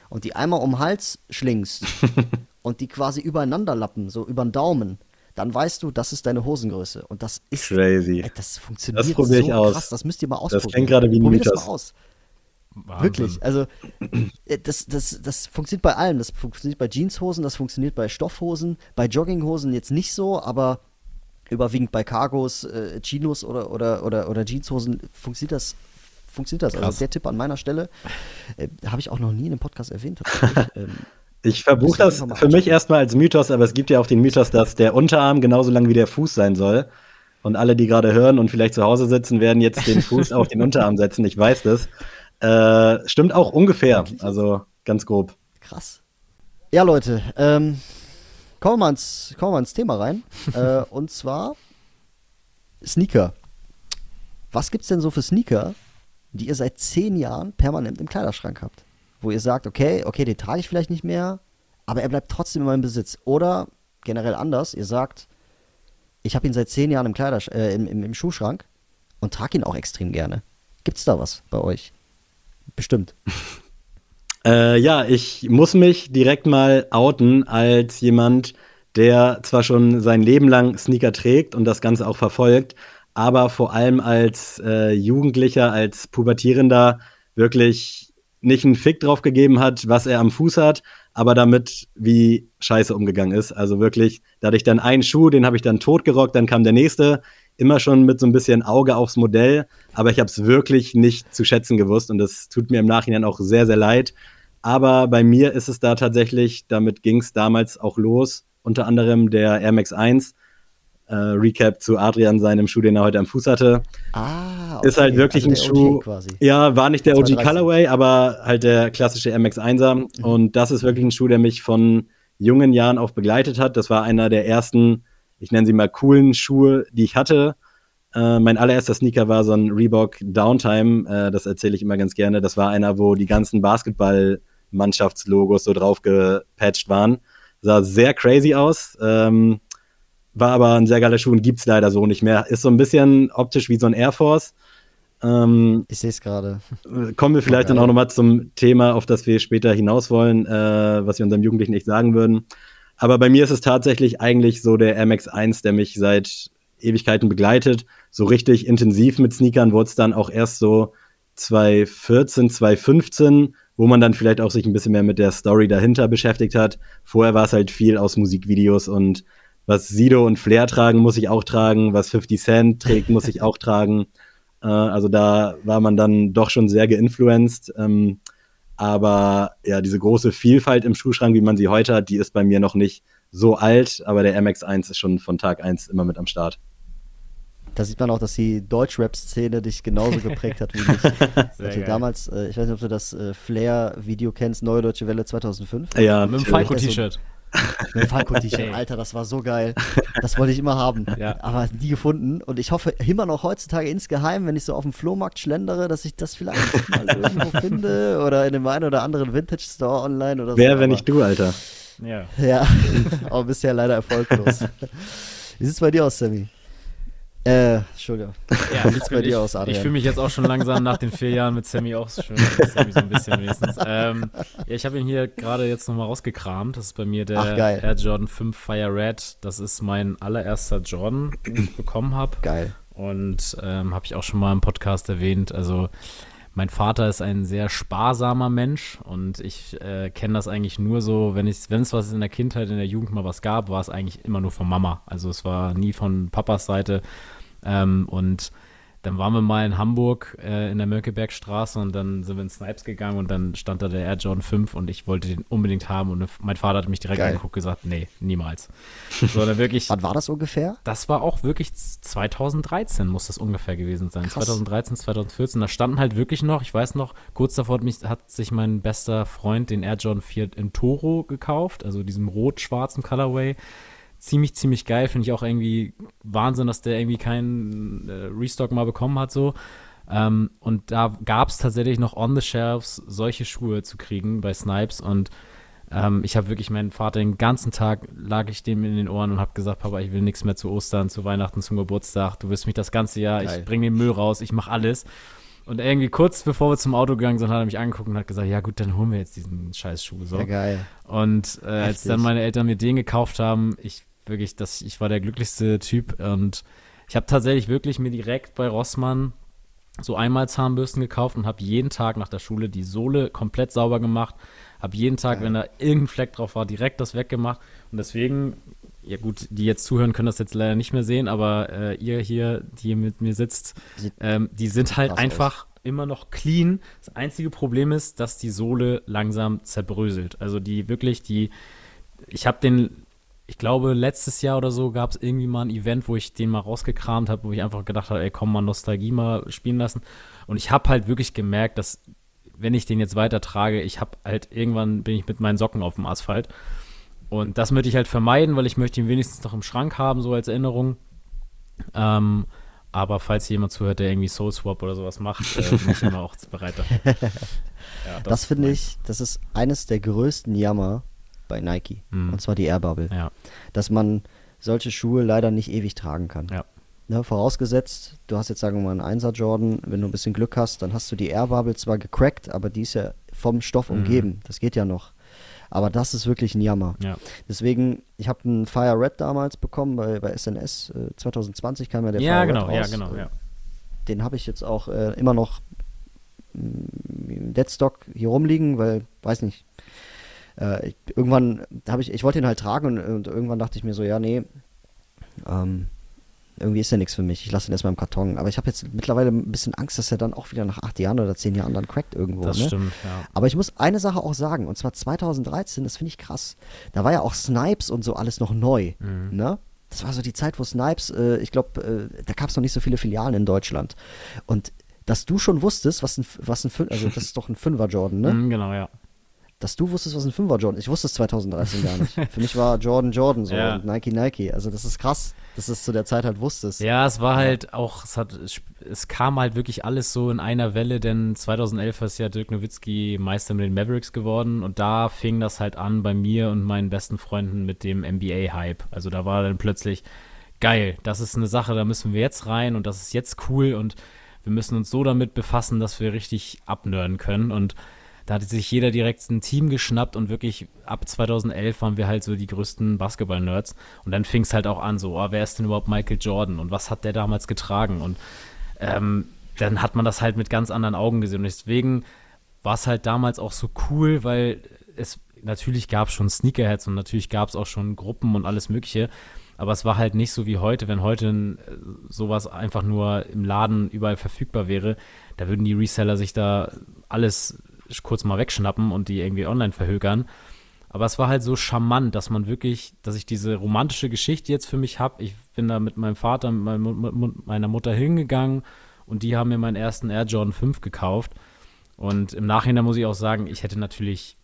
und die einmal um den Hals schlingst und die quasi übereinander lappen, so über den Daumen, dann weißt du, das ist deine Hosengröße. Und das ist Crazy. Ey, das funktioniert Das probier ich so aus. krass. Das müsst ihr mal Das ausprobieren. klingt gerade wie ein Probiert das Mythos. mal aus. Wahnsinn. Wirklich, also äh, das, das, das funktioniert bei allem. Das funktioniert bei Jeanshosen, das funktioniert bei Stoffhosen, bei Jogginghosen jetzt nicht so, aber überwiegend bei Cargos, äh, Chinos oder, oder, oder, oder Jeanshosen funktioniert das. Funktioniert das? Krass. Also der Tipp an meiner Stelle äh, habe ich auch noch nie in einem Podcast erwähnt. ähm, Ich verbuche das für mich erstmal als Mythos, aber es gibt ja auch den Mythos, dass der Unterarm genauso lang wie der Fuß sein soll. Und alle, die gerade hören und vielleicht zu Hause sitzen, werden jetzt den Fuß auf den Unterarm setzen. Ich weiß das. Äh, stimmt auch ungefähr. Also ganz grob. krass. Ja, Leute, ähm, kommen, wir mal ins, kommen wir ins Thema rein. äh, und zwar Sneaker. Was gibt's denn so für Sneaker, die ihr seit zehn Jahren permanent im Kleiderschrank habt? Wo ihr sagt, okay, okay, den trage ich vielleicht nicht mehr, aber er bleibt trotzdem in meinem Besitz. Oder generell anders, ihr sagt, ich habe ihn seit zehn Jahren im, Kleidersch äh, im, im, im Schuhschrank, und trage ihn auch extrem gerne. Gibt's da was bei euch? Bestimmt. Äh, ja, ich muss mich direkt mal outen als jemand, der zwar schon sein Leben lang Sneaker trägt und das Ganze auch verfolgt, aber vor allem als äh, Jugendlicher, als Pubertierender wirklich nicht einen Fick drauf gegeben hat, was er am Fuß hat, aber damit wie scheiße umgegangen ist. Also wirklich, da hatte ich dann einen Schuh, den habe ich dann totgerockt, dann kam der nächste, immer schon mit so ein bisschen Auge aufs Modell, aber ich habe es wirklich nicht zu schätzen gewusst und das tut mir im Nachhinein auch sehr, sehr leid. Aber bei mir ist es da tatsächlich, damit ging es damals auch los, unter anderem der Air Max 1. Äh, Recap zu Adrian, seinem Schuh, den er heute am Fuß hatte. Ah, okay. Ist halt wirklich also ein Schuh. Quasi. Ja, war nicht der OG 213. Colorway, aber halt der klassische MX 1er. Mhm. Und das ist wirklich ein Schuh, der mich von jungen Jahren auf begleitet hat. Das war einer der ersten, ich nenne sie mal coolen Schuhe, die ich hatte. Äh, mein allererster Sneaker war so ein Reebok Downtime. Äh, das erzähle ich immer ganz gerne. Das war einer, wo die ganzen Basketball-Mannschaftslogos so drauf gepatcht waren. Sah sehr crazy aus. Ähm, war aber ein sehr geiler Schuh und gibt's leider so nicht mehr. Ist so ein bisschen optisch wie so ein Air Force. Ähm, Ich sehe es gerade. kommen wir vielleicht geil. dann auch nochmal zum Thema, auf das wir später hinaus wollen, äh, was wir unserem Jugendlichen nicht sagen würden. Aber bei mir ist es tatsächlich eigentlich so der MX1, der mich seit Ewigkeiten begleitet. So richtig intensiv mit Sneakern wurde es dann auch erst so 2014, 2015, wo man dann vielleicht auch sich ein bisschen mehr mit der Story dahinter beschäftigt hat. Vorher war es halt viel aus Musikvideos und was Sido und Flair tragen, muss ich auch tragen. Was 50 Cent trägt, muss ich auch tragen. Äh, also da war man dann doch schon sehr geinfluenced. Ähm, aber ja, diese große Vielfalt im Schuhschrank, wie man sie heute hat, die ist bei mir noch nicht so alt. Aber der MX1 ist schon von Tag 1 immer mit am Start. Da sieht man auch, dass die Deutschrap-Szene dich genauso geprägt hat wie mich. Also geil. damals, äh, ich weiß nicht, ob du das äh, Flair-Video kennst, Neue Deutsche Welle 2005. Ja, Mit dem. Falco-T-Shirt. Mit dem Falco-T-Shirt. Alter, das war so geil. Das wollte ich immer haben. Ja. Aber nie gefunden. Und ich hoffe immer noch heutzutage insgeheim, wenn ich so auf dem Flohmarkt schlendere, dass ich das vielleicht mal irgendwo finde oder in dem einen oder anderen Vintage-Store online oder so. Wer, wenn nicht du, Alter? Ja. Ja, aber bisher leider erfolglos. Wie sieht es bei dir aus, Sammy? Äh, Entschuldigung. Ja, Wie sieht's bei ich, dir aus, Ich Adrian? fühle mich jetzt auch schon langsam nach den vier Jahren mit Sammy auch schön. Sammy so ein bisschen wenigstens. Ähm, ja, ich habe ihn hier gerade jetzt nochmal rausgekramt. Das ist bei mir der Ach. Air Jordan 5 Fire Red. Das ist mein allererster Jordan, den ich bekommen habe. Geil. Und ähm, habe ich auch schon mal im Podcast erwähnt. Also mein Vater ist ein sehr sparsamer Mensch und ich äh, kenne das eigentlich nur so, wenn es was in der Kindheit, in der Jugend mal was gab, war es eigentlich immer nur von Mama. Also es war nie von Papas Seite. Ähm, und dann waren wir mal in Hamburg äh, in der Mönckebergstraße und dann sind wir in Snipes gegangen und dann stand da der Air Jordan 5 und ich wollte den unbedingt haben und mein Vater hat mich direkt Geil. angeguckt und gesagt, nee, niemals. So, dann wirklich, Wann war das ungefähr? das war auch wirklich 2013 muss das ungefähr gewesen sein. Krass. 2013, 2014. Da standen halt wirklich noch, ich weiß noch, kurz davor hat, mich, hat sich mein bester Freund den Air Jordan 4 in Toro gekauft, also diesem rot-schwarzen Colorway. Ziemlich, ziemlich geil. Finde ich auch irgendwie Wahnsinn, dass der irgendwie keinen äh, Restock mal bekommen hat, so. Ähm, und da gab es tatsächlich noch on the shelves solche Schuhe zu kriegen bei Snipes und ähm, ich habe wirklich meinen Vater den ganzen Tag lag ich dem in den Ohren und habe gesagt, Papa, ich will nichts mehr zu Ostern, zu Weihnachten, zum Geburtstag. Du wirst mich das ganze Jahr, Geil. ich bringe den Müll raus, ich mache alles. Und irgendwie kurz bevor wir zum Auto gegangen sind, hat er mich angeguckt und hat gesagt, ja gut, dann holen wir jetzt diesen scheiß Schuh. So. Ja, geil. Und äh, als dann meine Eltern mir den gekauft haben, ich wirklich, das, ich war der glücklichste Typ und ich habe tatsächlich wirklich mir direkt bei Rossmann so einmal Zahnbürsten gekauft und habe jeden Tag nach der Schule die Sohle komplett sauber gemacht, habe jeden Tag, Geil. wenn da irgendein Fleck drauf war, direkt das weggemacht und deswegen, ja gut, die jetzt zuhören, können das jetzt leider nicht mehr sehen, aber äh, ihr hier, die hier mit mir sitzt, ähm, die sind halt einfach immer noch clean. Das einzige Problem ist, dass die Sohle langsam zerbröselt. Also die wirklich, die, ich habe den, ich glaube, letztes Jahr oder so gab es irgendwie mal ein Event, wo ich den mal rausgekramt habe, wo ich einfach gedacht habe, ey, komm mal Nostalgie mal spielen lassen. Und ich habe halt wirklich gemerkt, dass wenn ich den jetzt weiter trage, ich habe halt irgendwann bin ich mit meinen Socken auf dem Asphalt. Und das möchte ich halt vermeiden, weil ich möchte ihn wenigstens noch im Schrank haben, so als Erinnerung. Ähm, aber falls jemand zuhört, der irgendwie Soul Swap oder sowas macht, äh, bin ich immer auch bereit dafür. Ja, Das finde ich, das ist eines der größten Jammer bei Nike. Mhm. Und zwar die Air Bubble. Ja, Dass man solche Schuhe leider nicht ewig tragen kann. ja. Ne, vorausgesetzt, du hast jetzt sagen wir mal einen 1er Jordan, wenn du ein bisschen Glück hast, dann hast du die Air Bubble zwar gecrackt, aber die ist ja vom Stoff Mhm. umgeben. Das geht ja noch. Aber das ist wirklich ein Jammer. Ja. Deswegen, ich habe einen Fire Red damals bekommen bei, bei SNS. Äh, 2020 kam ja der Ja, Fire genau, Red ja, raus. genau, Äh, ja. Den habe ich jetzt auch äh, immer noch mm, im Deadstock hier rumliegen, weil, weiß nicht. Äh, ich, irgendwann habe ich, ich wollte ihn halt tragen und, und irgendwann dachte ich mir so, ja, nee, ähm, irgendwie ist der nichts für mich. Ich lasse ihn erstmal im Karton. Aber ich habe jetzt mittlerweile ein bisschen Angst, dass er dann auch wieder nach acht Jahren oder zehn Jahren dann crackt irgendwo. Das ne? stimmt, ja. Aber ich muss eine Sache auch sagen, und zwar 2013, das finde ich krass. Da war ja auch Snipes und so alles noch neu. Mhm. Ne? Das war so die Zeit, wo Snipes, äh, ich glaube, äh, da gab es noch nicht so viele Filialen in Deutschland. Und dass du schon wusstest, was ein, was ein Fün- also das ist doch ein Fünfer Jordan, ne? Mhm, genau, ja. Dass du wusstest, was ein Fünfer Jordan ist. Ich wusste es 2013 gar nicht. Für mich war Jordan Jordan so Ja. und Nike Nike. Also das ist krass, dass du es zu der Zeit halt wusstest. Ja, es war halt auch, es, hat, es, kam halt wirklich alles so in einer Welle, denn 2011 ist ja Dirk Nowitzki Meister mit den Mavericks geworden und da fing das halt an bei mir und meinen besten Freunden mit dem NBA-Hype. Also da war dann plötzlich, geil, das ist eine Sache, da müssen wir jetzt rein und das ist jetzt cool und wir müssen uns so damit befassen, dass wir richtig abnörden können und da hatte sich jeder direkt ein Team geschnappt und wirklich ab 2011 waren wir halt so die größten Basketball-Nerds. Und dann fing es halt auch an, so, oh, wer ist denn überhaupt Michael Jordan und was hat der damals getragen? Und ähm, dann hat man das halt mit ganz anderen Augen gesehen. Und deswegen war es halt damals auch so cool, weil es natürlich gab schon Sneakerheads und natürlich gab es auch schon Gruppen und alles Mögliche. Aber es war halt nicht so wie heute, wenn heute äh, sowas einfach nur im Laden überall verfügbar wäre, da würden die Reseller sich da alles kurz mal wegschnappen und die irgendwie online verhökern. Aber es war halt so charmant, dass man wirklich, dass ich diese romantische Geschichte jetzt für mich habe. Ich bin da mit meinem Vater, mit meinem meiner Mutter hingegangen und die haben mir meinen ersten Air Jordan 5 gekauft. Und im Nachhinein muss ich auch sagen, ich hätte natürlich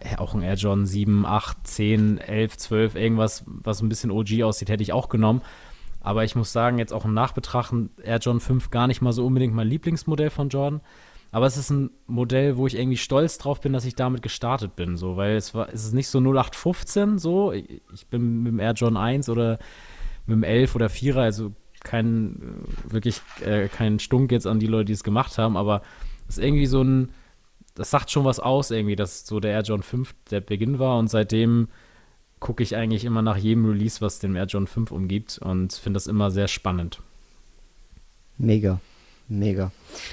äh, auch ein Air Jordan 7, 8, 10, 11, 12, irgendwas, was ein bisschen OG aussieht, hätte ich auch genommen. Aber ich muss sagen, jetzt auch im Nachbetrachten, Air Jordan 5 gar nicht mal so unbedingt mein Lieblingsmodell von Jordan. Aber es ist ein Modell, wo ich irgendwie stolz drauf bin, dass ich damit gestartet bin. So, weil es war, es ist nicht so 0815 so. Ich bin mit dem Air Jordan 1 oder mit dem 11 oder 4er, also kein, äh, wirklich äh, kein Stunk jetzt an die Leute, die es gemacht haben, aber es ist irgendwie so ein, das sagt schon was aus, irgendwie, dass so der Air Jordan 5 der Beginn war und seitdem gucke ich eigentlich immer nach jedem Release, was den Air Jordan 5 umgibt und finde das immer sehr spannend. Mega, mega.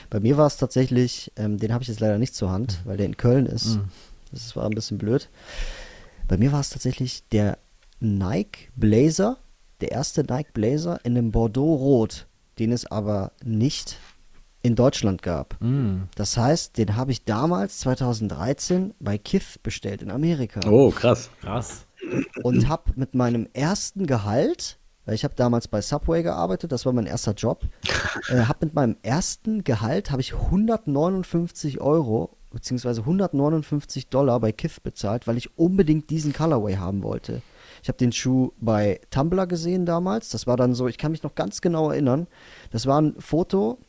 Bei mir war es tatsächlich, ähm, den habe ich jetzt leider nicht zur Hand, weil der in Köln ist. Mhm. Das war ein bisschen blöd. Bei mir war es tatsächlich der Nike Blazer, der erste Nike Blazer in einem Bordeaux-Rot, den es aber nicht in Deutschland gab. Mm. Das heißt, den habe ich damals, 2013, bei Kith bestellt in Amerika Oh, krass. Krass. und habe mit meinem ersten Gehalt, ich habe damals bei Subway gearbeitet, das war mein erster Job, äh, habe mit meinem ersten Gehalt habe ich 159 Euro beziehungsweise 159 Dollar bei Kith bezahlt, weil ich unbedingt diesen Colorway haben wollte. Ich habe den Schuh bei Tumblr gesehen damals. Das war dann so, ich kann mich noch ganz genau erinnern. Das war ein Foto,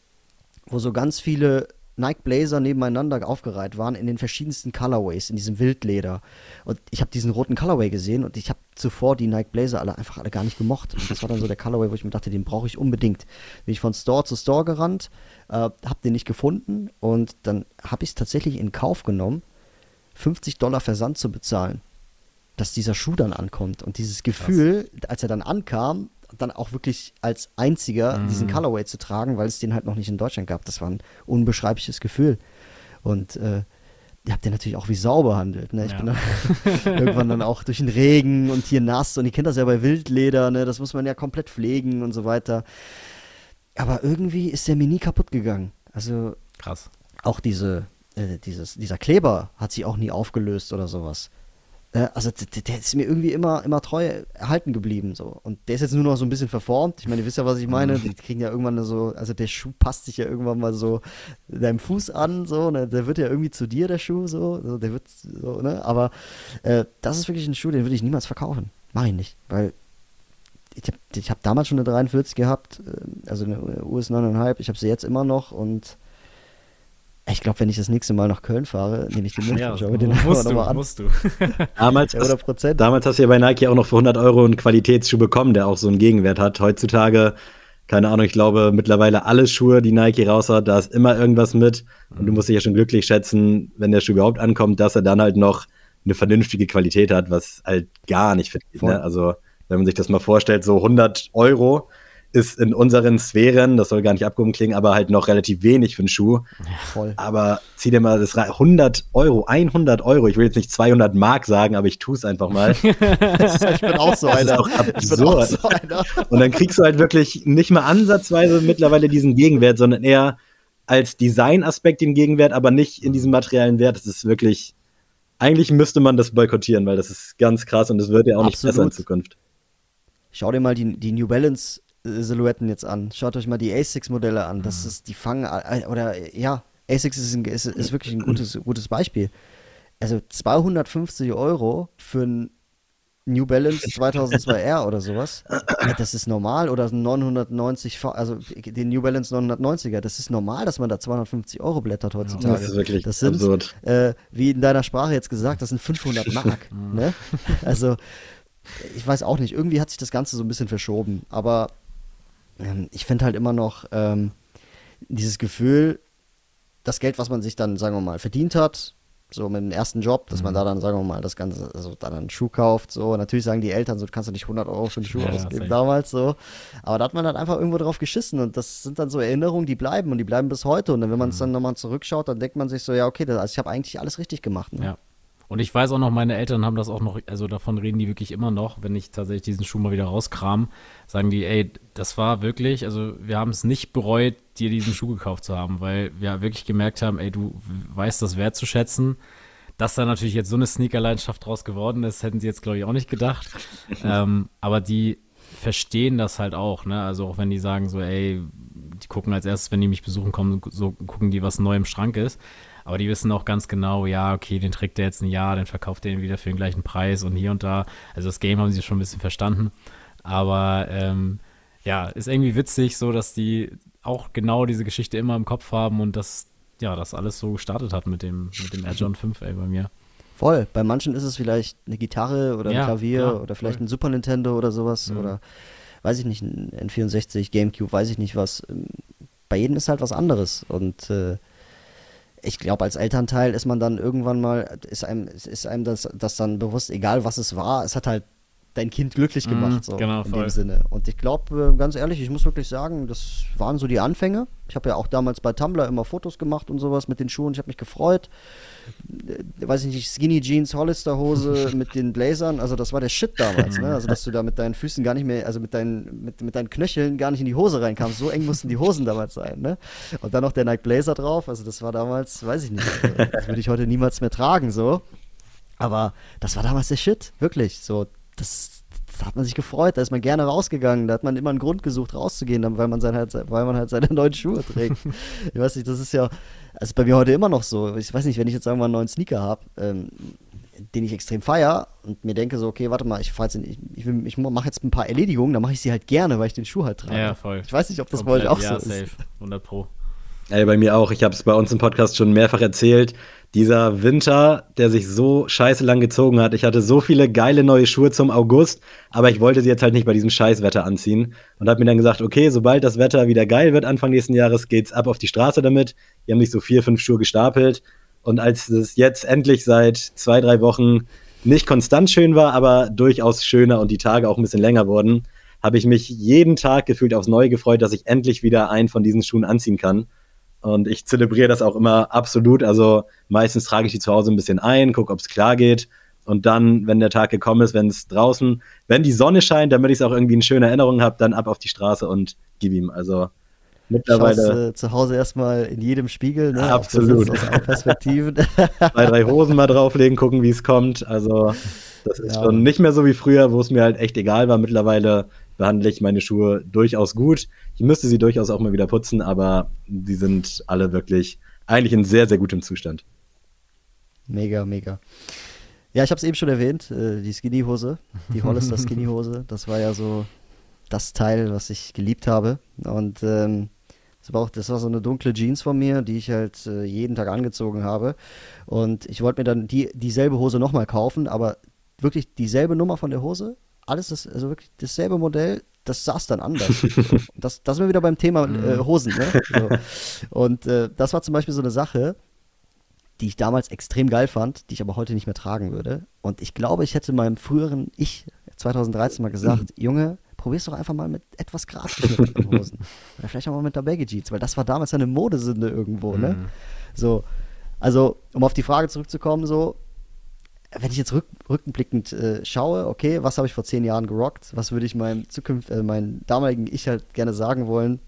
wo so ganz viele Nike Blazer nebeneinander aufgereiht waren in den verschiedensten Colorways, in diesem Wildleder. Und ich habe diesen roten Colorway gesehen und ich habe zuvor die Nike Blazer alle einfach alle gar nicht gemocht. Und das war dann so der Colorway, wo ich mir dachte, den brauche ich unbedingt. Bin ich von Store zu Store gerannt, äh, habe den nicht gefunden und dann habe ich es tatsächlich in Kauf genommen, 50 Dollar Versand zu bezahlen, dass dieser Schuh dann ankommt. Und dieses Gefühl, als er dann ankam, dann auch wirklich als einziger diesen Colorway zu tragen, weil es den halt noch nicht in Deutschland gab, das war ein unbeschreibliches Gefühl. Und äh, ihr habt den natürlich auch wie Sau behandelt. Ne? Ich Ja. bin dann irgendwann dann auch durch den Regen und hier nass und ihr kennt das ja bei Wildleder, ne? das muss man ja komplett pflegen und so weiter. Aber irgendwie ist der mir nie kaputt gegangen. Also Krass. auch diese, äh, dieses, dieser Kleber hat sich auch nie aufgelöst oder sowas. Äh, also d- d- der ist mir irgendwie immer, immer treu erhalten geblieben. So. Und der ist jetzt nur noch so ein bisschen verformt. Ich meine, ihr wisst ja, was ich meine. Die kriegen ja irgendwann so, also der Schuh passt sich ja irgendwann mal so deinem Fuß an, so, ne? Der wird ja irgendwie zu dir, der Schuh, so. so der wird so, ne? Aber äh, das ist wirklich ein Schuh, den würde ich niemals verkaufen. Mach ich nicht. Weil ich habe hab damals schon eine 43 gehabt, äh, also eine US 9,5. Ich habe sie jetzt immer noch und ich glaube, wenn ich das nächste Mal nach Köln fahre, nehme ich den mit Ja, und schaue mir den einfach musst, du, nochmal an. musst du. Damals, Ja, hast, 100 Prozent. damals hast du ja bei Nike auch noch für 100 Euro einen Qualitätsschuh bekommen, der auch so einen Gegenwert hat. Heutzutage keine Ahnung, ich glaube mittlerweile alle Schuhe, die Nike raushaut, da ist immer irgendwas mit. Und du musst dich ja schon glücklich schätzen, wenn der Schuh überhaupt ankommt, dass er dann halt noch eine vernünftige Qualität hat, was halt gar nicht verdient. Ne? Also wenn man sich das mal vorstellt, so 100 Euro ist in unseren Sphären, das soll gar nicht abgehoben klingen, aber halt noch relativ wenig für einen Schuh. Voll. Aber zieh dir mal das rein. 100 Euro, 100 Euro. Ich will jetzt nicht 200 Mark sagen, aber ich tue es einfach mal. ich bin auch so Das ist einer. doch Ich bin auch absurd. so einer. Und dann kriegst du halt wirklich nicht mal ansatzweise mittlerweile diesen Gegenwert, sondern eher als Designaspekt den Gegenwert, aber nicht in diesem materiellen Wert. Das ist wirklich, eigentlich müsste man das boykottieren, weil das ist ganz krass und es wird ja auch nicht Absolut. besser in Zukunft. Schau dir mal die, die New Balance Silhouetten jetzt an. Schaut euch mal die Asics Modelle an. Mhm. Das ist, die fangen, oder ja, Asics ist, ein, ist, ist wirklich ein gutes, gutes Beispiel. Also 250 Euro für ein New Balance 2002R oder sowas. Das ist normal. Oder ein 990, V- also den New Balance 990er. Das ist normal, dass man da 250 Euro blättert heutzutage. Das ist wirklich Das sind, absurd. äh, wie in deiner Sprache jetzt gesagt, das sind 500 Mark. ne? Also, ich weiß auch nicht, irgendwie hat sich das Ganze so ein bisschen verschoben. Aber ähm, ich finde halt immer noch ähm, dieses Gefühl, das Geld, was man sich dann, sagen wir mal, verdient hat, so mit dem ersten Job, dass man da dann, sagen wir mal, das Ganze, also dann einen Schuh kauft, so. Natürlich sagen die Eltern, so, du kannst du nicht 100 Euro für einen Schuh Ja, ausgeben, damals so. Aber da hat man dann einfach irgendwo drauf geschissen und das sind dann so Erinnerungen, die bleiben und die bleiben bis heute. Und dann, wenn man es dann nochmal zurückschaut, dann denkt man sich so, ja, okay, das, also ich habe eigentlich alles richtig gemacht. Ne? Ja. Und ich weiß auch noch, meine Eltern haben das auch noch, also davon reden die wirklich immer noch, wenn ich tatsächlich diesen Schuh mal wieder rauskram, sagen die, ey, das war wirklich, also wir haben es nicht bereut, dir diesen Schuh gekauft zu haben, weil wir wirklich gemerkt haben, ey, du weißt das wertzuschätzen. Dass da natürlich jetzt so eine Sneaker-Leidenschaft draus geworden ist, hätten sie jetzt, glaube ich, auch nicht gedacht. ähm, aber die verstehen das halt auch, ne? Also auch wenn die sagen so, ey, die gucken als erstes, wenn die mich besuchen kommen, so gucken die, was neu im Schrank ist. Aber die wissen auch ganz genau, ja, okay, den trägt der jetzt ein Jahr, dann verkauft der ihn wieder für den gleichen Preis und hier und da. Also das Game haben sie schon ein bisschen verstanden. Aber ähm, ja, ist irgendwie witzig, so dass die auch genau diese Geschichte immer im Kopf haben und dass ja, das alles so gestartet hat mit dem, mit dem Air John 5, ey, bei mir. Voll. Bei manchen ist es vielleicht eine Gitarre oder ein Ja, Klavier klar, oder vielleicht voll. ein Super Nintendo oder sowas Mhm. oder weiß ich nicht, ein N64, Gamecube, weiß ich nicht was. Ähm, Bei jedem ist halt was anderes und äh, ich glaube, als Elternteil ist man dann irgendwann mal, ist einem, ist einem das, das dann bewusst, egal was es war, es hat halt dein Kind glücklich Mhm, gemacht, so genau, in voll. dem Sinne. Und ich glaube, äh, ganz ehrlich, ich muss wirklich sagen, das waren so die Anfänge. Ich habe ja auch damals bei Tumblr immer Fotos gemacht und sowas mit den Schuhen. Ich habe mich gefreut. Äh, weiß ich nicht, Skinny Jeans, Hollister Hose mit den Blazern. Also das war der Shit damals, ne? Also dass du da mit deinen Füßen gar nicht mehr, also mit deinen, mit, mit deinen Knöcheln gar nicht in die Hose reinkamst. So eng mussten die Hosen damals sein, ne? Und dann noch der Nike Blazer drauf. Also das war damals, weiß ich nicht, also, das würde ich heute niemals mehr tragen, so. Aber das war damals der Shit, wirklich. So, das, da hat man sich gefreut, da ist man gerne rausgegangen, da hat man immer einen Grund gesucht, rauszugehen, dann, weil man sein halt, weil man halt seine neuen Schuhe trägt. ich weiß nicht, das ist ja, also bei mir heute immer noch so. Ich weiß nicht, wenn ich jetzt sagen wir mal einen neuen Sneaker habe, ähm, den ich extrem feier und mir denke so, okay, warte mal, ich fahr jetzt in, ich, ich, will- ich mache jetzt ein paar Erledigungen, dann mache ich sie halt gerne, weil ich den Schuh halt trage. Ja, voll. Ich weiß nicht, ob das bei euch auch ja, so safe, ist. 100 Pro. Ey, bei mir auch. Ich habe es bei uns im Podcast schon mehrfach erzählt. Dieser Winter, der sich so scheiße lang gezogen hat. Ich hatte so viele geile neue Schuhe zum August, aber ich wollte sie jetzt halt nicht bei diesem Scheißwetter anziehen und habe mir dann gesagt, okay, sobald das Wetter wieder geil wird Anfang nächsten Jahres, geht's ab auf die Straße damit. Die haben sich so vier, fünf Schuhe gestapelt und als es jetzt endlich seit zwei, drei Wochen nicht konstant schön war, aber durchaus schöner und die Tage auch ein bisschen länger wurden, habe ich mich jeden Tag gefühlt aufs Neue gefreut, dass ich endlich wieder einen von diesen Schuhen anziehen kann. Und ich zelebriere das auch immer absolut. Also meistens trage ich die zu Hause ein bisschen ein, gucke, ob es klar geht. Und dann, wenn der Tag gekommen ist, wenn es draußen, wenn die Sonne scheint, damit ich es auch irgendwie in schöne Erinnerung habe, dann ab auf die Straße und gib ihm. Also Schaust mittlerweile äh, zu Hause erstmal in jedem Spiegel, ne? das Absolut. Aus allen Perspektiven. zwei, drei Hosen mal drauflegen, gucken, wie es kommt. Also das ist Ja. schon nicht mehr so wie früher, wo es mir halt echt egal war. Mittlerweile behandle ich meine Schuhe durchaus gut. Ich müsste sie durchaus auch mal wieder putzen, aber die sind alle wirklich eigentlich in sehr, sehr gutem Zustand. Mega, mega. Ja, ich habe es eben schon erwähnt, äh, die Skinny-Hose, die Hollister Skinny-Hose, das war ja so das Teil, was ich geliebt habe. Und ähm, das war auch, das war so eine dunkle Jeans von mir, die ich halt äh, jeden Tag angezogen habe. Und ich wollte mir dann die, dieselbe Hose nochmal kaufen, aber wirklich dieselbe Nummer von der Hose, alles das, also wirklich dasselbe Modell, das saß dann anders. das, das sind wir wieder beim Thema äh, Hosen, ne? So. Und äh, das war zum Beispiel so eine Sache, die ich damals extrem geil fand, die ich aber heute nicht mehr tragen würde. Und ich glaube, ich hätte meinem früheren Ich 2013 mal gesagt, Junge, probier's doch einfach mal mit etwas gerade geschnittenen Hosen. Oder vielleicht auch mal mit der Baggy Jeans, weil das war damals eine Modesünde irgendwo, ne? So, also, um auf die Frage zurückzukommen, so, wenn ich jetzt rück, rückblickend äh, schaue, okay, was habe ich vor zehn Jahren gerockt? Was würde ich meinem Zukunft, äh, meinem damaligen Ich halt gerne sagen wollen?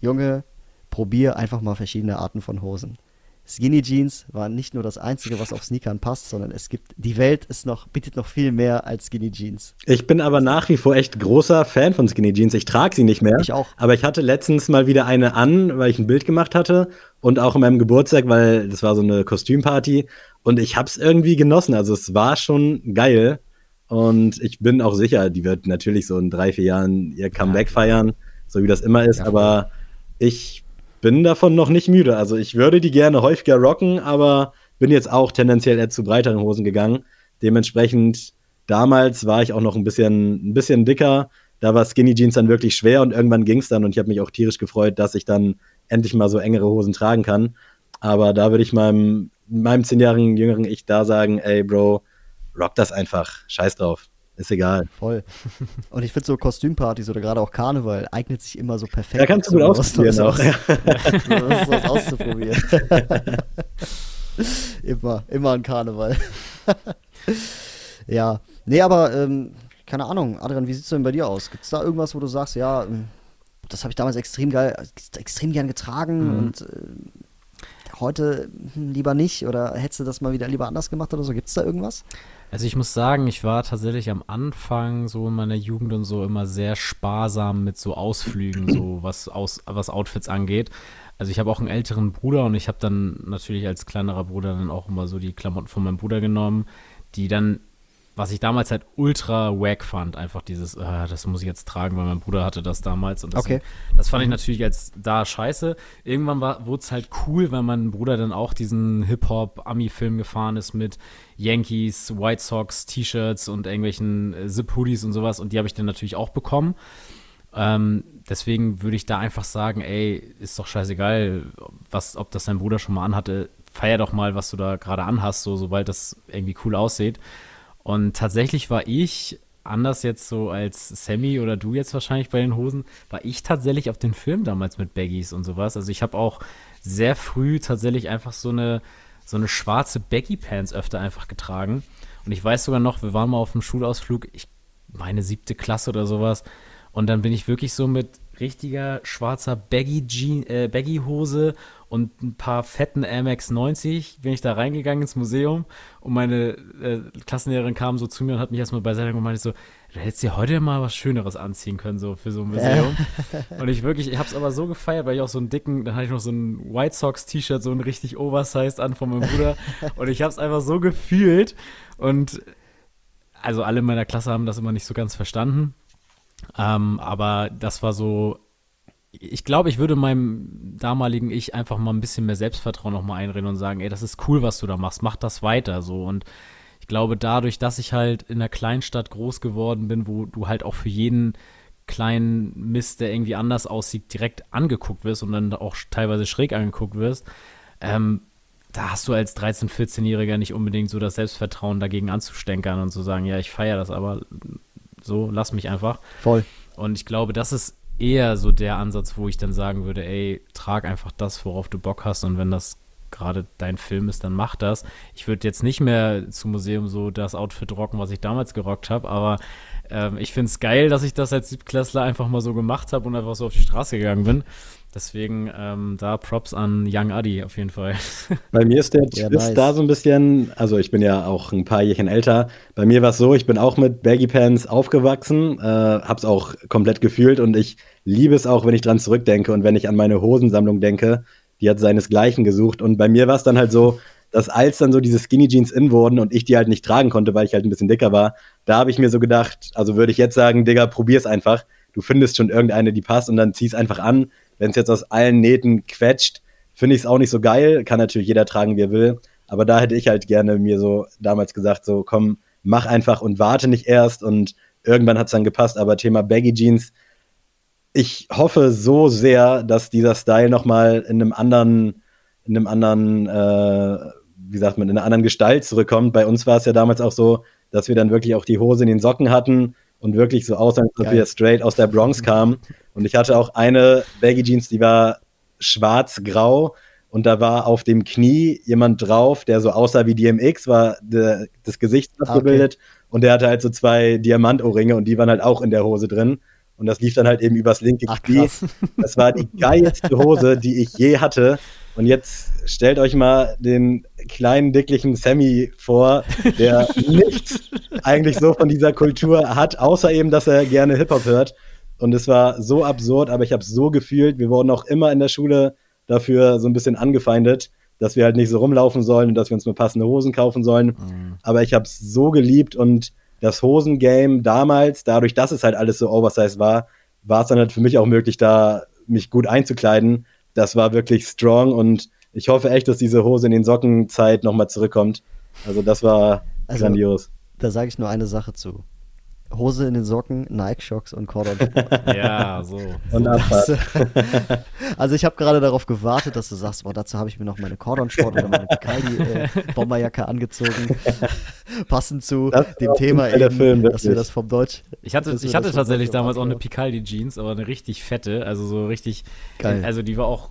Junge, probier einfach mal verschiedene Arten von Hosen. Skinny Jeans waren nicht nur das Einzige, was auf Sneakern passt, sondern es gibt, die Welt ist noch, bietet noch viel mehr als Skinny Jeans. Ich bin aber nach wie vor echt großer Fan von Skinny Jeans. Ich trage sie nicht mehr. Ich auch. Aber ich hatte letztens mal wieder eine an, weil ich ein Bild gemacht hatte und auch in meinem Geburtstag, weil das war so eine Kostümparty und ich hab's irgendwie genossen. Also es war schon geil und ich bin auch sicher, die wird natürlich so in drei, vier Jahren ihr Comeback feiern, so wie das immer ist. Ja, aber ich bin davon noch nicht müde. Also ich würde die gerne häufiger rocken, aber bin jetzt auch tendenziell eher zu breiteren Hosen gegangen. Dementsprechend damals war ich auch noch ein bisschen, ein bisschen dicker. Da war Skinny Jeans dann wirklich schwer und irgendwann ging es dann und ich habe mich auch tierisch gefreut, dass ich dann endlich mal so engere Hosen tragen kann. Aber da würde ich meinem, meinem zehnjährigen jüngeren Ich da sagen, ey Bro, rock das einfach. Scheiß drauf. Ist egal. Voll. Und ich finde so Kostümpartys oder gerade auch Karneval eignet sich immer so perfekt. Da kannst du gut was ausprobieren auch. Ja. so was auszuprobieren. immer, immer an Karneval. ja. Nee, aber ähm, keine Ahnung, Adrian, wie sieht's denn bei dir aus? Gibt's da irgendwas, wo du sagst, ja, ähm, das habe ich damals extrem geil, extrem gern getragen Mhm. und äh, heute hm, lieber nicht oder hättest du das mal wieder lieber anders gemacht oder so? Gibt's da irgendwas? Also ich muss sagen, ich war tatsächlich am Anfang so in meiner Jugend und so immer sehr sparsam mit so Ausflügen, so was aus was Outfits angeht. Also ich habe auch einen älteren Bruder und ich habe dann natürlich als kleinerer Bruder dann auch immer so die Klamotten von meinem Bruder genommen, die dann was ich damals halt ultra wack fand, einfach dieses, ah, das muss ich jetzt tragen, weil mein Bruder hatte das damals. Und deswegen, Okay. das fand ich natürlich als da scheiße. Irgendwann wurde es halt cool, weil mein Bruder dann auch diesen Hip-Hop-Ami-Film gefahren ist mit Yankees, White Sox, T-Shirts und irgendwelchen äh, Zip-Hoodies und sowas. Und die habe ich dann natürlich auch bekommen. Ähm, deswegen würde ich da einfach sagen, ey, ist doch scheißegal, was, ob das dein Bruder schon mal anhatte. Feier doch mal, was du da gerade anhast, so, sobald das irgendwie cool aussieht. Und tatsächlich war ich, anders jetzt so als Sammy oder du jetzt wahrscheinlich bei den Hosen, war ich tatsächlich auf den Film damals mit Baggies und sowas. Also ich habe auch sehr früh tatsächlich einfach so eine, so eine schwarze Baggy-Pants öfter einfach getragen. Und ich weiß sogar noch, wir waren mal auf einem Schulausflug, ich meine siebte Klasse oder sowas. Und dann bin ich wirklich so mit richtiger schwarzer Baggy Jean, äh, Baggy Hose und ein paar fetten Amex 90 bin ich da reingegangen ins Museum und meine äh, Klassenlehrerin kam so zu mir und hat mich erstmal beiseite und meinte so, du hättest dir heute mal was Schöneres anziehen können, so für so ein Museum. und ich wirklich, ich hab's aber so gefeiert, weil ich auch so einen dicken, dann hatte ich noch so ein White Sox T-Shirt, so ein richtig oversized an von meinem Bruder und ich hab's einfach so gefühlt und also alle in meiner Klasse haben das immer nicht so ganz verstanden. Ähm, aber das war so, ich glaube, ich würde meinem damaligen Ich einfach mal ein bisschen mehr Selbstvertrauen noch mal einreden und sagen, ey, das ist cool, was du da machst, mach das weiter so. Und ich glaube, dadurch, dass ich halt in einer Kleinstadt groß geworden bin, wo du halt auch für jeden kleinen Mist, der irgendwie anders aussieht, direkt angeguckt wirst und dann auch teilweise schräg angeguckt wirst, ähm, da hast du als 13-, 14-Jähriger nicht unbedingt so das Selbstvertrauen dagegen anzustänkern und zu sagen, ja, ich feiere das, aber so, lass mich einfach. Voll. Und ich glaube, das ist eher so der Ansatz, wo ich dann sagen würde, ey, trag einfach das, worauf du Bock hast und wenn das gerade dein Film ist, dann mach das. Ich würde jetzt nicht mehr zum Museum so das Outfit rocken, was ich damals gerockt habe, aber ähm, ich finde es geil, dass ich das als Siebtklässler einfach mal so gemacht habe und einfach so auf die Straße gegangen bin. Deswegen ähm, da Props an Young Adi auf jeden Fall. Bei mir ist der Ja, Twist nice. da so ein bisschen, also ich bin ja auch ein paar Jährchen älter. Bei mir war es so, ich bin auch mit Baggy Pants aufgewachsen, äh, hab's auch komplett gefühlt und ich liebe es auch, wenn ich dran zurückdenke und wenn ich an meine Hosensammlung denke, die hat seinesgleichen gesucht. Und bei mir war es dann halt so, dass als dann so diese Skinny Jeans in wurden und ich die halt nicht tragen konnte, weil ich halt ein bisschen dicker war, da habe ich mir so gedacht, also würde ich jetzt sagen, Digga, probier's einfach. Du findest schon irgendeine, die passt und dann zieh's einfach an. Wenn es jetzt aus allen Nähten quetscht, finde ich es auch nicht so geil. Kann natürlich jeder tragen, wie er will. Aber da hätte ich halt gerne mir so damals gesagt, so komm, mach einfach und warte nicht erst und irgendwann hat es dann gepasst, aber Thema Baggy Jeans, ich hoffe so sehr, dass dieser Style nochmal in einem anderen, in einem anderen, äh, wie sagt man, in einer anderen Gestalt zurückkommt. Bei uns war es ja damals auch so, dass wir dann wirklich auch die Hose in den Socken hatten und wirklich so aussahen, als ob wir straight aus der Bronx kamen. Und ich hatte auch eine Baggy Jeans, die war schwarz-grau und da war auf dem Knie jemand drauf, der so aussah wie DMX, war de, das Gesicht Ah, abgebildet und der hatte halt so zwei Diamantohrringe und die waren halt auch in der Hose drin. Und das lief dann halt eben übers linke Knie. Das war die geilste Hose, die ich je hatte. Und jetzt stellt euch mal den kleinen, dicklichen Sammy vor, der nichts eigentlich so von dieser Kultur hat, außer eben, dass er gerne Hip-Hop hört. Und es war so absurd, aber ich habe es so gefühlt. Wir wurden auch immer in der Schule dafür so ein bisschen angefeindet, dass wir halt nicht so rumlaufen sollen und dass wir uns nur passende Hosen kaufen sollen. Aber ich habe es so geliebt und das Hosengame damals, dadurch, dass es halt alles so oversized war, war es dann halt für mich auch möglich, da mich gut einzukleiden. Das war wirklich strong und ich hoffe echt, dass diese Hose in den Sockenzeit nochmal zurückkommt. Also das war Also- grandios. Da sage ich nur eine Sache zu. Hose in den Socken, Nike-Shocks und Cordon. Ja, so. Und Das, also ich habe gerade darauf gewartet, dass du sagst, boah, dazu habe ich mir noch meine Cordon-Sport oder meine Picaldi-Bomberjacke angezogen. Passend zu Das dem Thema eben, Film, dass wir das vom Deutsch... Ich hatte, ich hatte tatsächlich damals auch eine Picaldi Jeans, aber eine richtig fette, also so richtig Geil. Also die war auch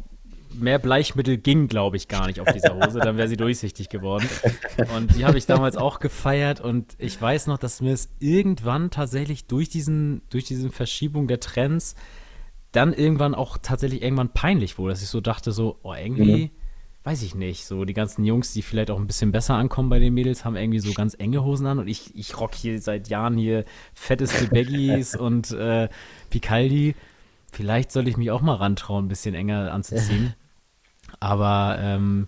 mehr Bleichmittel ging, glaube ich, gar nicht auf dieser Hose, dann wäre sie durchsichtig geworden. Und die habe ich damals auch gefeiert und ich weiß noch, dass mir es irgendwann tatsächlich durch diesen durch diese Verschiebung der Trends dann irgendwann auch tatsächlich irgendwann peinlich wurde, dass ich so dachte so, oh, irgendwie weiß ich nicht, so die ganzen Jungs, die vielleicht auch ein bisschen besser ankommen bei den Mädels, haben irgendwie so ganz enge Hosen an und ich, ich rock hier seit Jahren hier fetteste Baggies und äh, Picaldi. Vielleicht soll ich mich auch mal rantrauen, ein bisschen enger anzuziehen. Aber ähm,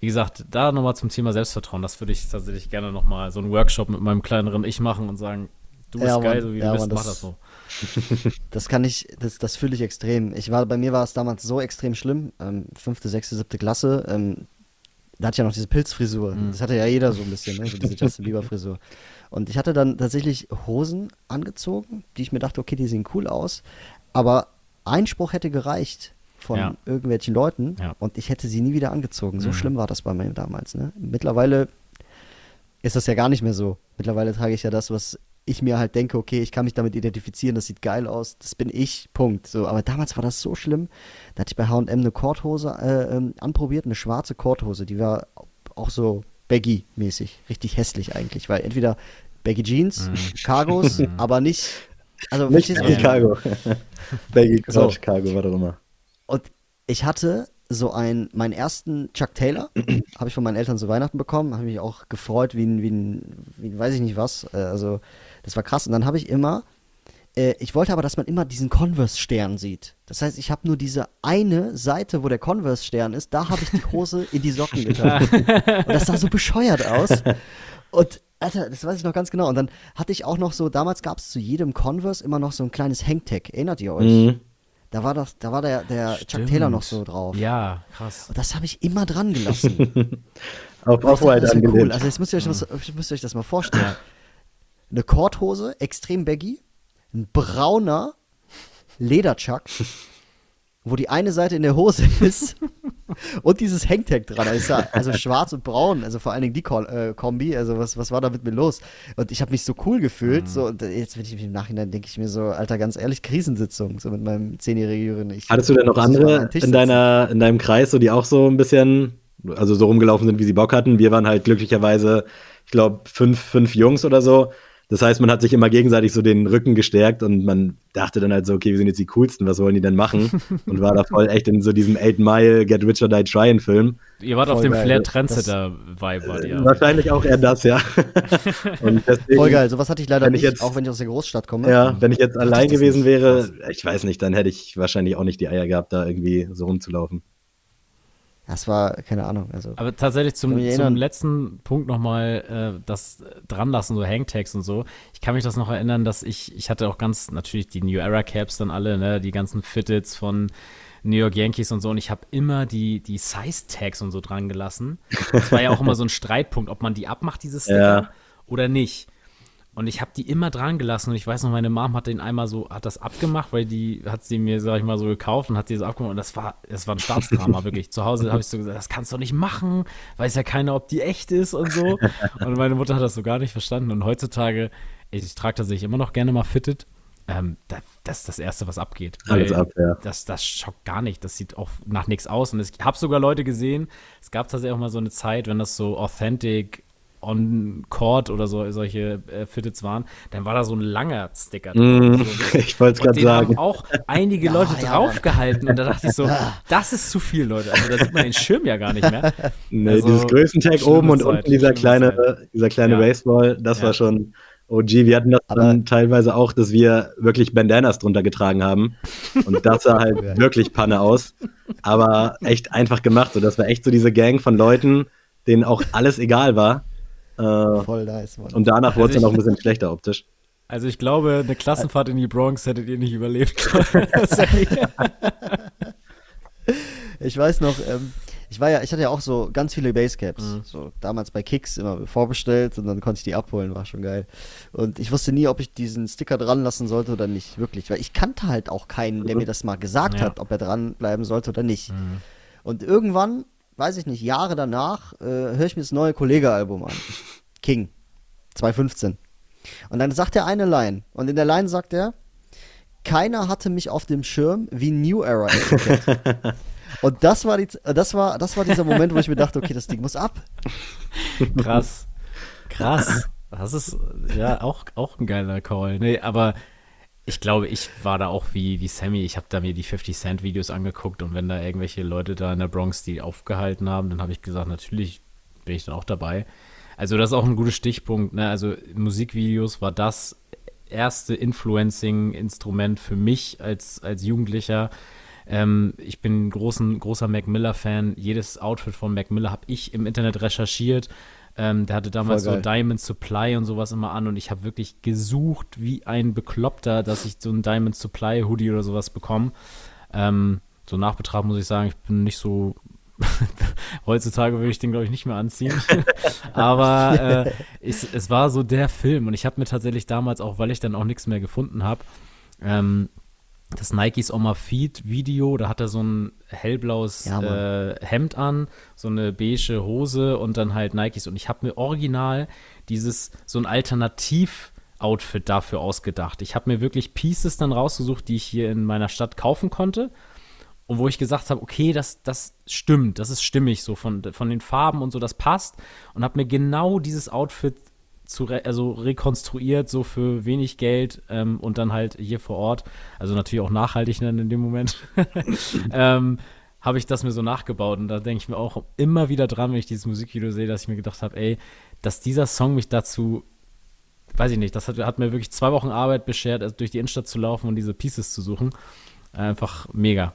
wie gesagt, da nochmal zum Thema Selbstvertrauen, das würde ich tatsächlich gerne nochmal so einen Workshop mit meinem kleineren Ich machen und sagen, du bist Ja, geil, so wie ja, du bist, Mann, mach das- das so. Das kann ich, das, das fühle ich extrem. Ich war, bei mir war es damals so extrem schlimm, ähm, fünfte, sechste, siebte Klasse, ähm, da hatte ich ja noch diese Pilzfrisur. Das hatte ja jeder so ein bisschen, ne? so diese Justin Bieber Frisur. Und ich hatte dann tatsächlich Hosen angezogen, die ich mir dachte, okay, die sehen cool aus, aber ein Spruch hätte gereicht von Ja. irgendwelchen Leuten Ja. und ich hätte sie nie wieder angezogen. So Mhm. schlimm war das bei mir damals. Ne? Mittlerweile ist das ja gar nicht mehr so. Mittlerweile trage ich ja das, was ich mir halt denke, okay, ich kann mich damit identifizieren, das sieht geil aus, das bin ich, Punkt. So, aber damals war das so schlimm. Da hatte ich bei H&M eine Korthose äh, ähm, anprobiert, eine schwarze Korthose, die war auch so baggy-mäßig, richtig hässlich eigentlich, weil entweder Baggy Jeans, Cargos, aber nicht, also Nicht ich Chicago. Baggy So. Couch, Cargo, was auch immer. Ich hatte so einen, meinen ersten Chuck Taylor, habe ich von meinen Eltern zu Weihnachten bekommen, habe mich auch gefreut, wie ein, wie ein, wie ein weiß ich nicht was. Äh, Also, das war krass. Und dann habe ich immer, äh, ich wollte aber, dass man immer diesen Converse-Stern sieht. Das heißt, ich habe nur diese eine Seite, wo der Converse-Stern ist, da habe ich die Hose in die Socken getan. Und das sah so bescheuert aus. Und Alter, das weiß ich noch ganz genau. Und dann hatte ich auch noch so, damals gab es zu jedem Converse immer noch so ein kleines Hangtag. Erinnert ihr euch? Mhm. Da war das, da war der, der Chuck. Taylor noch so drauf. Ja, krass. Und das habe ich immer dran gelassen. Auf Off-White das angelehnt. cool. Also jetzt müsst ihr euch, was, müsst ihr euch das mal vorstellen. Eine Korthose, extrem baggy, ein brauner Lederchuck, wo die eine Seite in der Hose ist und dieses Hangtag dran. Also, also schwarz und braun, also vor allen Dingen die Ko äh, Kombi. Also was, was war da mit mir los? Und ich habe mich so cool gefühlt. So, und jetzt, wenn ich im Nachhinein denke ich mir so, Alter, ganz ehrlich, Krisensitzung, so mit meinem zehnjährigen Jüngeren. Hattest du denn noch andere in, deiner, in deinem Kreis, so die auch so ein bisschen, also so rumgelaufen sind, wie sie Bock hatten? Wir waren halt glücklicherweise, ich glaube, fünf, fünf Jungs oder so. Das heißt, man hat sich immer gegenseitig so den Rücken gestärkt und man dachte dann halt so, okay, wir sind jetzt die coolsten, was wollen die denn machen? Und war da voll echt in so diesem Eight Mile Get Rich or Die Tryin' Film. Ihr wart auf Voll dem geil. Flair Trendsetter-Vibe, wart ihr. Wahrscheinlich auch eher das, ja. und deswegen, Voll geil, sowas hatte ich leider wenn ich nicht, jetzt- auch wenn ich aus der Großstadt komme. Ja, wenn ich jetzt allein gewesen wäre, ich weiß nicht, dann hätte ich wahrscheinlich auch nicht die Eier gehabt, da irgendwie so rumzulaufen. Das war, keine Ahnung, also. Aber tatsächlich zum, zum letzten Punkt nochmal äh, das dranlassen, so Hangtags und so. Ich kann mich das noch erinnern, dass ich, ich hatte auch ganz natürlich die New Era Caps dann alle, ne, die ganzen Fitteds von New York Yankees und so und ich habe immer die, die Size Tags und so dran gelassen. Das war ja auch immer so ein Streitpunkt, ob man die abmacht, diese Sticker, Ja. oder nicht. Und ich habe die immer dran gelassen und ich weiß noch, meine Mom hat den einmal so, hat das abgemacht, weil die hat sie mir, sag ich mal, so gekauft und hat sie so abgemacht und das war, das war ein Staatsdrama, wirklich. Zu Hause habe ich so gesagt, das kannst du nicht machen, weiß ja keiner, ob die echt ist und so. Und meine Mutter hat das so gar nicht verstanden und heutzutage, ich, trage tatsächlich immer noch gerne mal Fitted. Ähm, da, das ist das Erste, was abgeht. Alles ab, ja. Das, das schockt gar nicht. Das sieht auch nach nichts aus. Und ich habe sogar Leute gesehen, es gab tatsächlich auch mal so eine Zeit, wenn das so authentic on Court oder so solche äh, Fitteds waren, dann war da so ein langer Sticker Mm, drin. Ich wollte es und gerade den haben sagen. auch einige Ja, Leute ja, draufgehalten und da dachte ich so, das ist zu viel, Leute. Also da sieht man den Schirm ja gar nicht mehr. Nee, Also, dieses Größentag oben und Zeit, unten dieser kleine, Zeit. dieser kleine Ja. Baseball, das Ja. war schon OG. Wir hatten das dann teilweise auch, dass wir wirklich Bandanas drunter getragen haben. Und das sah halt wirklich Panne aus. Aber echt einfach gemacht. So, das war echt so diese Gang von Leuten, denen auch alles egal war. Äh, Voll nice, Mann. und danach wurde es Also dann auch ich- ein bisschen schlechter optisch. Also ich glaube, eine Klassenfahrt in die Bronx hättet ihr nicht überlebt. Ich weiß noch, ähm, ich war ja, ich hatte ja auch so ganz viele Basecaps. Mhm. So damals bei Kicks immer vorbestellt und dann konnte ich die abholen, war schon geil. Und ich wusste nie, ob ich diesen Sticker dran lassen sollte oder nicht, wirklich. Weil ich kannte halt auch keinen, der mir das mal gesagt Ja. hat, ob er dran bleiben sollte oder nicht. Und irgendwann, weiß ich nicht, Jahre danach, äh, höre ich mir das neue Kollege-Album an. King. 2015. Und dann sagt er eine Line. Und in der Line sagt er, keiner hatte mich auf dem Schirm wie New Era Etikett. Und das war, die, das, war, das war dieser Moment, wo ich mir dachte, okay, das Ding muss ab. Krass. Krass. Das ist ja auch, auch ein geiler Call. Nee, aber ich glaube, ich war da auch wie, wie Sammy. Ich habe da mir die 50 Cent Videos angeguckt und wenn da irgendwelche Leute da in der Bronx die aufgehalten haben, dann habe ich gesagt, natürlich bin ich dann auch dabei. Also das ist auch ein guter Stichpunkt. Ne? Also Musikvideos war das erste Influencing-Instrument für mich als, als Jugendlicher. Ähm, ich bin ein großer Mac Miller-Fan. Jedes Outfit von Mac Miller habe ich im Internet recherchiert. Ähm, der hatte damals so. Diamond Supply und sowas immer an und ich habe wirklich gesucht wie ein Bekloppter, dass ich so einen Diamond Supply Hoodie oder sowas bekomme. Ähm, so nach Betracht muss ich sagen, ich bin nicht so. Heutzutage würde ich den, glaube ich, nicht mehr anziehen. Aber äh, es, es war so der Film und ich habe mir tatsächlich damals auch, weil ich dann auch nichts mehr gefunden habe, ähm, das Nikes On My Feet Video, da hat er so ein hellblaues Ja, äh, Hemd an, so eine beige Hose und dann halt Nikes. Und ich habe mir original dieses, so ein Alternativ-Outfit dafür ausgedacht. Ich habe mir wirklich Pieces dann rausgesucht, die ich hier in meiner Stadt kaufen konnte. Und wo ich gesagt habe, okay, das, das stimmt, das ist stimmig so von, von den Farben und so, das passt. Und habe mir genau dieses Outfit zu re also rekonstruiert, so für wenig Geld ähm, und dann halt hier vor Ort, also natürlich auch nachhaltig dann in dem Moment, ähm, habe ich das mir so nachgebaut. Und da denke ich mir auch immer wieder dran, wenn ich dieses Musikvideo sehe, dass ich mir gedacht habe, ey, dass dieser Song mich dazu, weiß ich nicht, das hat, hat mir wirklich zwei Wochen Arbeit beschert, also durch die Innenstadt zu laufen und diese Pieces zu suchen. Einfach mega.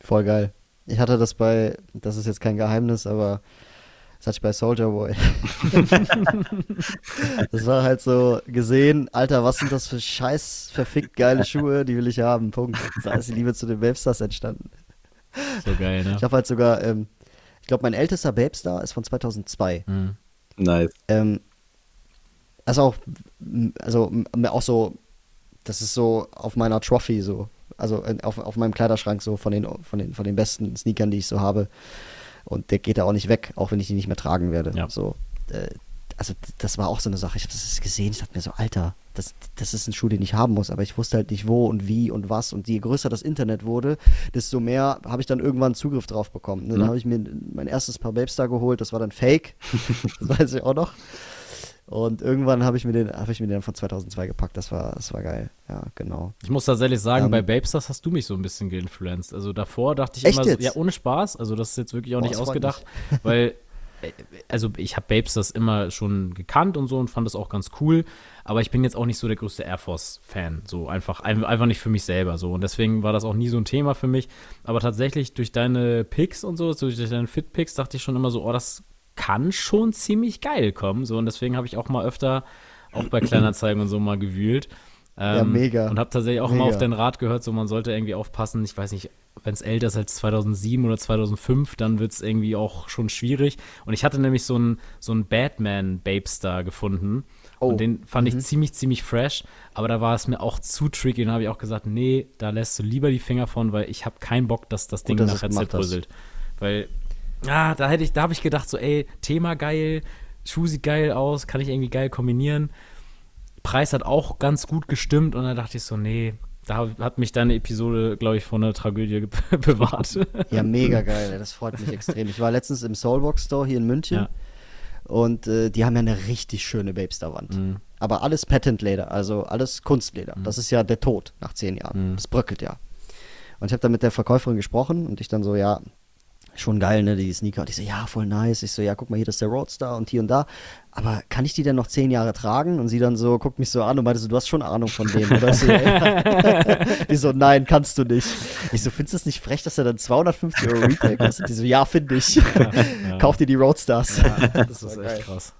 Voll geil. Ich hatte das bei, das ist jetzt kein Geheimnis, aber das hatte ich bei Soldier Boy. das war halt so gesehen, Alter, was sind das für scheiß verfickt geile Schuhe, die will ich haben. Punkt. Da ist die Liebe zu den Babestars entstanden. So geil, ne? Ich habe halt sogar, ähm, ich glaube, mein ältester Babestar ist von 2002. Mhm. Nice. Ähm, also auch, also auch so, das ist so auf meiner Trophy so, also in- auf, auf meinem Kleiderschrank so von den, von den, von den besten Sneakern, die ich so habe. Und der geht da auch nicht weg, auch wenn ich die nicht mehr tragen werde. Ja. So, äh, also das war auch so eine Sache. Ich habe das gesehen, ich dachte mir so, Alter, das, das ist ein Schuh, den ich haben muss, aber ich wusste halt nicht wo und wie und was. Und je größer das Internet wurde, desto mehr habe ich dann irgendwann Zugriff drauf bekommen. Ne? Dann Mhm. habe ich mir mein erstes Paar Babestar geholt, das war dann Fake. das weiß ich auch noch. Und irgendwann habe ich mir den, habe ich mir den von 2002 gepackt. Das war, das war geil. Ja, genau. Ich muss tatsächlich sagen, Ähm, bei Babestars hast du mich so ein bisschen geinfluenced. Also davor dachte ich immer so, ja, ohne Spaß, also das ist jetzt wirklich auch Boah, nicht ausgedacht, weil, äh, also ich habe Babestars immer schon gekannt und so und fand das auch ganz cool, aber ich bin jetzt auch nicht so der größte Air Force-Fan, so einfach, ein- einfach nicht für mich selber so und deswegen war das auch nie so ein Thema für mich, aber tatsächlich durch deine Picks und so, durch deine Fit-Picks dachte ich schon immer so, oh, das kann schon ziemlich geil kommen, so und deswegen habe ich auch mal öfter, auch bei Kleinanzeigen und so mal gewühlt. Ja, Ähm, mega. Und habe tatsächlich auch mal Mega. auf deinen Rat gehört, so man sollte irgendwie aufpassen. Ich weiß nicht, wenn es älter ist als 2007 oder 2005, dann wird es irgendwie auch schon schwierig. Und ich hatte nämlich so einen so einen Batman-Babestar gefunden. Oh. Und den fand ich ziemlich, ziemlich fresh. Aber da war es mir auch zu tricky. Und da habe ich auch gesagt, nee, da lässt du lieber die Finger von, weil ich habe keinen Bock, dass das Ding es nachher zerbröselt. Weil, ah, da hätte ich, da habe ich gedacht, so, ey, Thema geil, Schuh sieht geil aus, kann ich irgendwie geil kombinieren. Preis hat auch ganz gut gestimmt und dann dachte ich so, nee, da hat mich deine Episode, glaube ich, vor einer Tragödie be- bewahrt. Ja, mega geil, das freut mich extrem. Ich war letztens im Soulbox Store hier in München Ja. und äh, die haben ja eine richtig schöne Babestar-Wand. Mhm. Aber alles Patentleder, also alles Kunstleder. Das ist ja der Tod nach zehn Jahren. Mhm. Das bröckelt ja. Und ich habe dann mit der Verkäuferin gesprochen und ich dann so, ja, schon geil, ne, die Sneaker. Und ich so, ja, voll nice. Ich so, ja, guck mal, hier, das ist der Roadstar und hier und da. Aber kann ich die denn noch zehn Jahre tragen? Und sie dann so, guckt mich so an und meinte so, du hast schon Ahnung von denen, oder? Ich so, ja. Die so, nein, kannst du nicht. Ich so, findest du es nicht frech, dass er dann 250 Euro Retail kostet? Die so, ja, finde ich. Kauf dir die Roadstars. das ist echt geil. krass.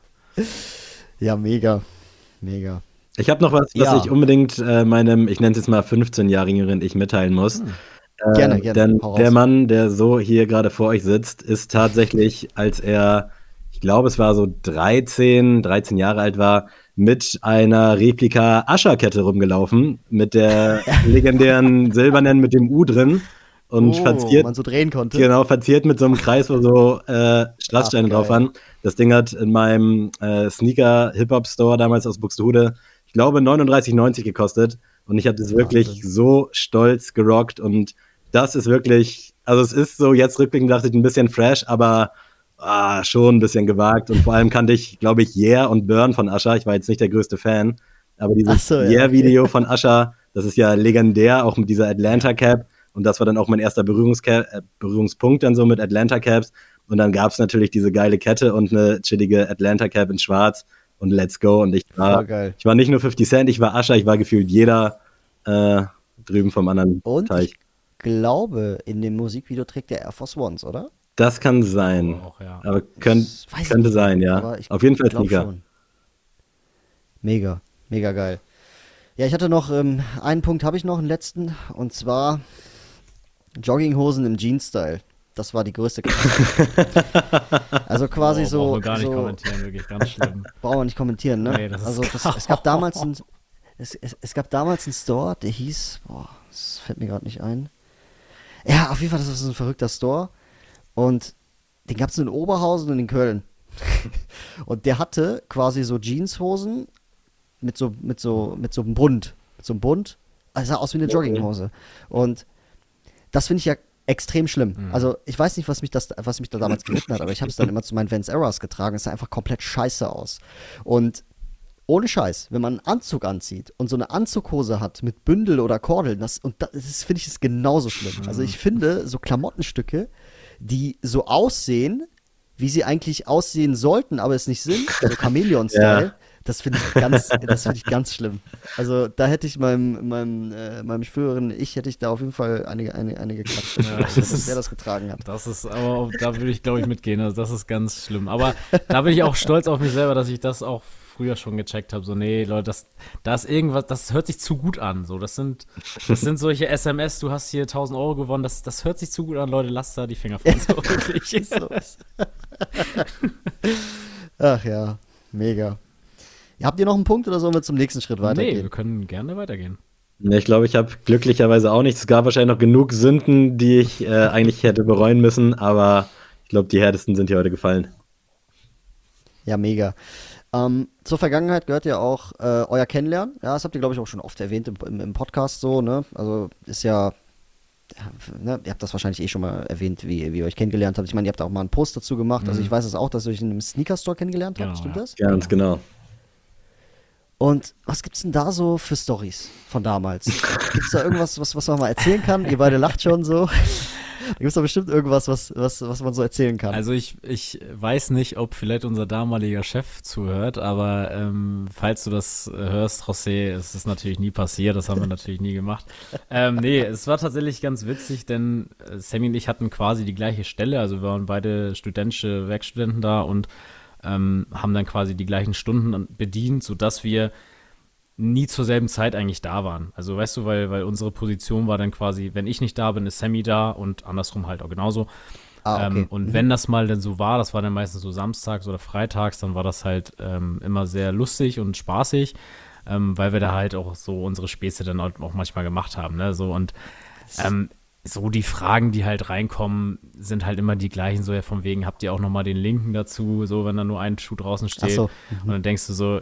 Ja, mega. Mega. Ich habe noch was, was Ja. ich unbedingt äh, meinem, ich nenne es jetzt mal 15-jährigen Ich mitteilen muss. Äh, Gerne, gerne. Denn der Mann, der so hier gerade vor euch sitzt, ist tatsächlich, als er, ich glaube, es war so 13, 13 Jahre alt war, mit einer Replika Ascherkette rumgelaufen, mit der legendären silbernen mit dem U drin und oh, verziert man so drehen konnte. Genau, verziert mit so einem Kreis, wo so äh, Strasssteine Ach, drauf waren. Das Ding hat in meinem äh, Sneaker-Hip-Hop-Store damals aus Buxtehude, ich glaube, 39,90 gekostet. Und ich habe das wirklich Wahnsinn. so stolz gerockt. Und das ist wirklich, also es ist so, jetzt rückblickend dachte ich ein bisschen fresh, aber ah, schon ein bisschen gewagt. Und vor allem kannte ich, glaube ich, Yeah und Burn von Ascher. Ich war jetzt nicht der größte Fan. Aber dieses so, ja, Yeah-Video von Ascher, das ist ja legendär, auch mit dieser Atlanta-Cap. Und das war dann auch mein erster Berührungsca äh, Berührungspunkt dann so mit Atlanta-Caps. Und dann gab es natürlich diese geile Kette und eine chillige Atlanta-Cap in schwarz und let's go. Und ich war, geil. ich war nicht nur 50 Cent, ich war Ascher, ich war gefühlt jeder äh, drüben vom anderen Und Teich. ich glaube, in dem Musikvideo trägt der Air Force Ones, oder? Das kann sein. Auch, ja. Aber könnt, könnte nicht, sein, ja. ich Auf jeden Fall Sneaker. schon. Mega, mega geil. Ja, ich hatte noch ähm, einen Punkt, habe ich noch, einen letzten, und zwar Jogginghosen im Jeans-Style. Das war die größte. Also quasi Boah, so. brauchen wir gar nicht so kommentieren, wirklich ganz schlimm. Brauchen wir nicht kommentieren, ne? Nee, das ist also das, es gab damals ein, es, es, es gab damals einen Store, der hieß, boah, das fällt mir gerade nicht ein. Ja, auf jeden Fall, das ist ein verrückter Store. Und den gab es in Oberhausen und in Köln. und der hatte quasi so Jeanshosen mit so, mit so, mit so einem Bund. Mit so einem Bund. Also sah aus wie eine Jogginghose. Und das finde ich ja extrem schlimm. Also ich weiß nicht, was mich das, was mich da damals geritten hat, aber ich habe es dann immer zu meinen Vans Errors getragen. Es sah einfach komplett scheiße aus. Und ohne Scheiß, wenn man einen Anzug anzieht und so eine Anzughose hat mit Bündel oder Kordeln, das, und das, das finde ich ist genauso schlimm. Also ich finde so Klamottenstücke, die so aussehen, wie sie eigentlich aussehen sollten, aber es nicht sind, so Chamäleon-Style, Ja. das finde ich ganz, das finde ich ganz schlimm. Also da hätte ich meinem, meinem, äh, meinem früheren Ich hätte ich da auf jeden Fall einige, eine, einige geklatscht, das dass ist- der das getragen hat. Das ist, aber da würde ich, glaube ich, mitgehen. Also das ist ganz schlimm. Aber da bin ich auch stolz auf mich selber, dass ich das auch früher schon gecheckt habe. So, nee, Leute, das, da ist irgendwas, das hört sich zu gut an. So, das sind, das sind solche SMS, du hast hier 1000 Euro gewonnen, das, das hört sich zu gut an, Leute, lasst da die Finger von. So, wirklich. Ach ja, mega. Habt ihr noch einen Punkt oder sollen wir zum nächsten Schritt nee, weitergehen? wir können gerne weitergehen. Nee, ich glaube, ich habe glücklicherweise auch nichts. Es gab wahrscheinlich noch genug Sünden, die ich äh, eigentlich hätte bereuen müssen, aber ich glaube, die härtesten sind hier heute gefallen. Ja, mega. Ähm, zur Vergangenheit gehört ja auch äh, euer Kennenlernen. Ja, das habt ihr, glaube ich, auch schon oft erwähnt im, im, im Podcast so, ne? Also ist ja, ja ne? ihr habt das wahrscheinlich eh schon mal erwähnt, wie, wie ihr euch kennengelernt habt. Ich meine, ihr habt auch mal einen Post dazu gemacht. Also ich weiß es auch, dass ihr euch in einem Sneaker-Store kennengelernt habt, Genau, stimmt ja. das? Ganz genau. Und was gibt's denn da so für Stories von damals? Gibt's da irgendwas, was, was man mal erzählen kann? Ihr beide lacht schon so. Da gibt's doch bestimmt irgendwas, was, was, was man so erzählen kann. Also ich, ich weiß nicht, ob vielleicht unser damaliger Chef zuhört, aber ähm, falls du das hörst, José, es ist natürlich nie passiert, das haben wir natürlich nie gemacht. Ähm, nee, es war tatsächlich ganz witzig, denn äh, Sammy und ich hatten quasi die gleiche Stelle, also wir waren beide studentische Werkstudenten da und ähm, haben dann quasi die gleichen Stunden bedient, sodass wir nie zur selben Zeit eigentlich da waren. Also weißt du, weil, weil unsere Position war dann quasi, wenn ich nicht da bin, ist Sammy da und andersrum halt auch genauso. Ah, okay. ähm, und Mhm. wenn das mal dann so war, das war dann meistens so samstags oder freitags, dann war das halt ähm, immer sehr lustig und spaßig, ähm, weil wir da halt auch so unsere Späße dann auch auch manchmal gemacht haben. Ne? So und ähm, so die Fragen, die halt reinkommen, sind halt immer die gleichen, so ja von wegen, habt ihr auch nochmal den Linken dazu, so wenn da nur ein Schuh draußen steht. So. Und dann denkst du so,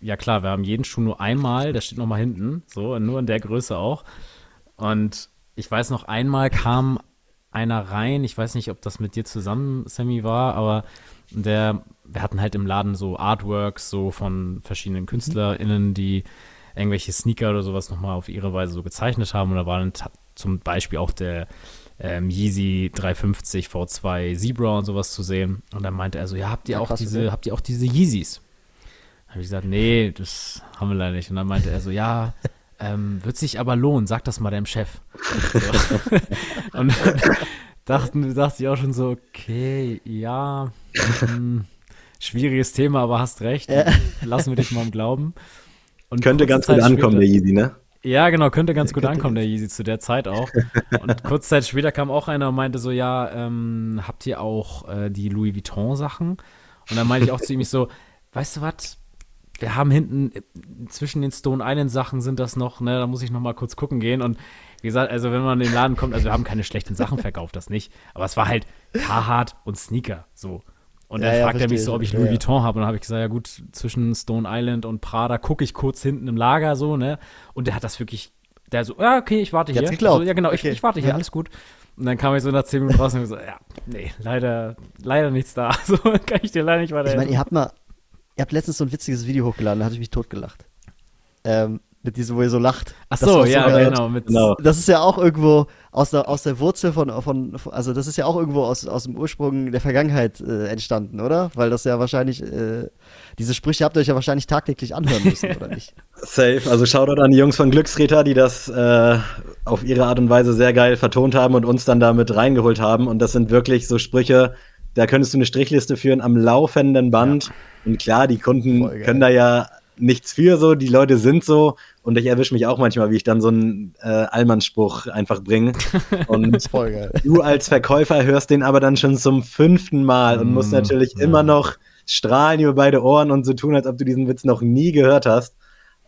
ja klar, wir haben jeden Schuh nur einmal, der steht nochmal hinten, so, nur in der Größe auch. Und ich weiß noch, einmal kam einer rein, ich weiß nicht, ob das mit dir zusammen, Sammy, war, aber der, wir hatten halt im Laden so Artworks, so von verschiedenen KünstlerInnen, die irgendwelche Sneaker oder sowas nochmal auf ihre Weise so gezeichnet haben. Und da war dann zum Beispiel auch der ähm, Yeezy 350 V2 Zebra und sowas zu sehen. Und dann meinte er so, ja, habt ihr Ja, auch krass, diese, okay. habt ihr auch diese Yeezys? Habe ich gesagt, nee, das haben wir leider nicht. Und dann meinte er so, ja, ähm, wird sich aber lohnen, sag das mal deinem Chef. So. Und dachten, dachte ich auch schon so, okay, ja, hm, schwieriges Thema, aber hast recht. Ja. Lassen wir dich mal im Glauben. Und Könnte ganz gut Zeit ankommen, der später- Yeezy, ne? Ja, genau, könnte ganz gut ankommen, der Yeezy zu der Zeit auch. Und kurze Zeit später kam auch einer und meinte so, ja, ähm, habt ihr auch äh, die Louis Vuitton-Sachen? Und dann meinte ich auch zu ihm ich so, weißt du was, wir haben hinten äh, zwischen den Stone Island-Sachen sind das noch, ne, da muss ich noch mal kurz gucken gehen. Und wie gesagt, also wenn man in den Laden kommt, also wir haben keine schlechten Sachen verkauft, das nicht. Aber es war halt Carhartt und Sneaker, so. Und Ja, dann ja, fragt er mich so, ob ich ich. Ja, Louis ja. Vuitton habe. Und dann habe ich gesagt, ja gut, zwischen Stone Island und Prada gucke ich kurz hinten im Lager so, ne? Und der hat das wirklich, der so, ja, okay, ich warte Der hier. hat's geklaut. So, ja, genau, Okay. ich, ich warte hier, Ja. alles gut. Und dann kam ich so nach zehn Minuten raus und gesagt, ja, nee, leider, leider nichts da. So kann ich dir leider nicht Ich weiterhelfen. meine, ihr habt mal, ihr habt letztens so ein witziges Video hochgeladen, da hatte ich mich totgelacht. Ähm, mit diesem, wo ihr so lacht. Ach Das so, war ja, genau. Mit, Genau. Das ist ja auch irgendwo aus der, aus der Wurzel von, von, von- also das ist ja auch irgendwo aus, aus dem Ursprung der Vergangenheit äh, entstanden, oder? Weil das ja wahrscheinlich, äh, diese Sprüche habt ihr euch ja wahrscheinlich tagtäglich anhören müssen, oder nicht? Safe. Also Shoutout an die Jungs von Glückstreter, die das äh, auf ihre Art und Weise sehr geil vertont haben und uns dann damit reingeholt haben. Und das sind wirklich so Sprüche, da könntest du eine Strichliste führen am laufenden Band. Und klar, die Kunden können da ja nichts für so, die Leute sind so. Und ich erwische mich auch manchmal, wie ich dann so einen äh, Allmannsspruch einfach bringe. Und. Du als Verkäufer hörst den aber dann schon zum fünften Mal und musst Mm, natürlich ja. immer noch strahlen über beide Ohren und so tun, als ob du diesen Witz noch nie gehört hast.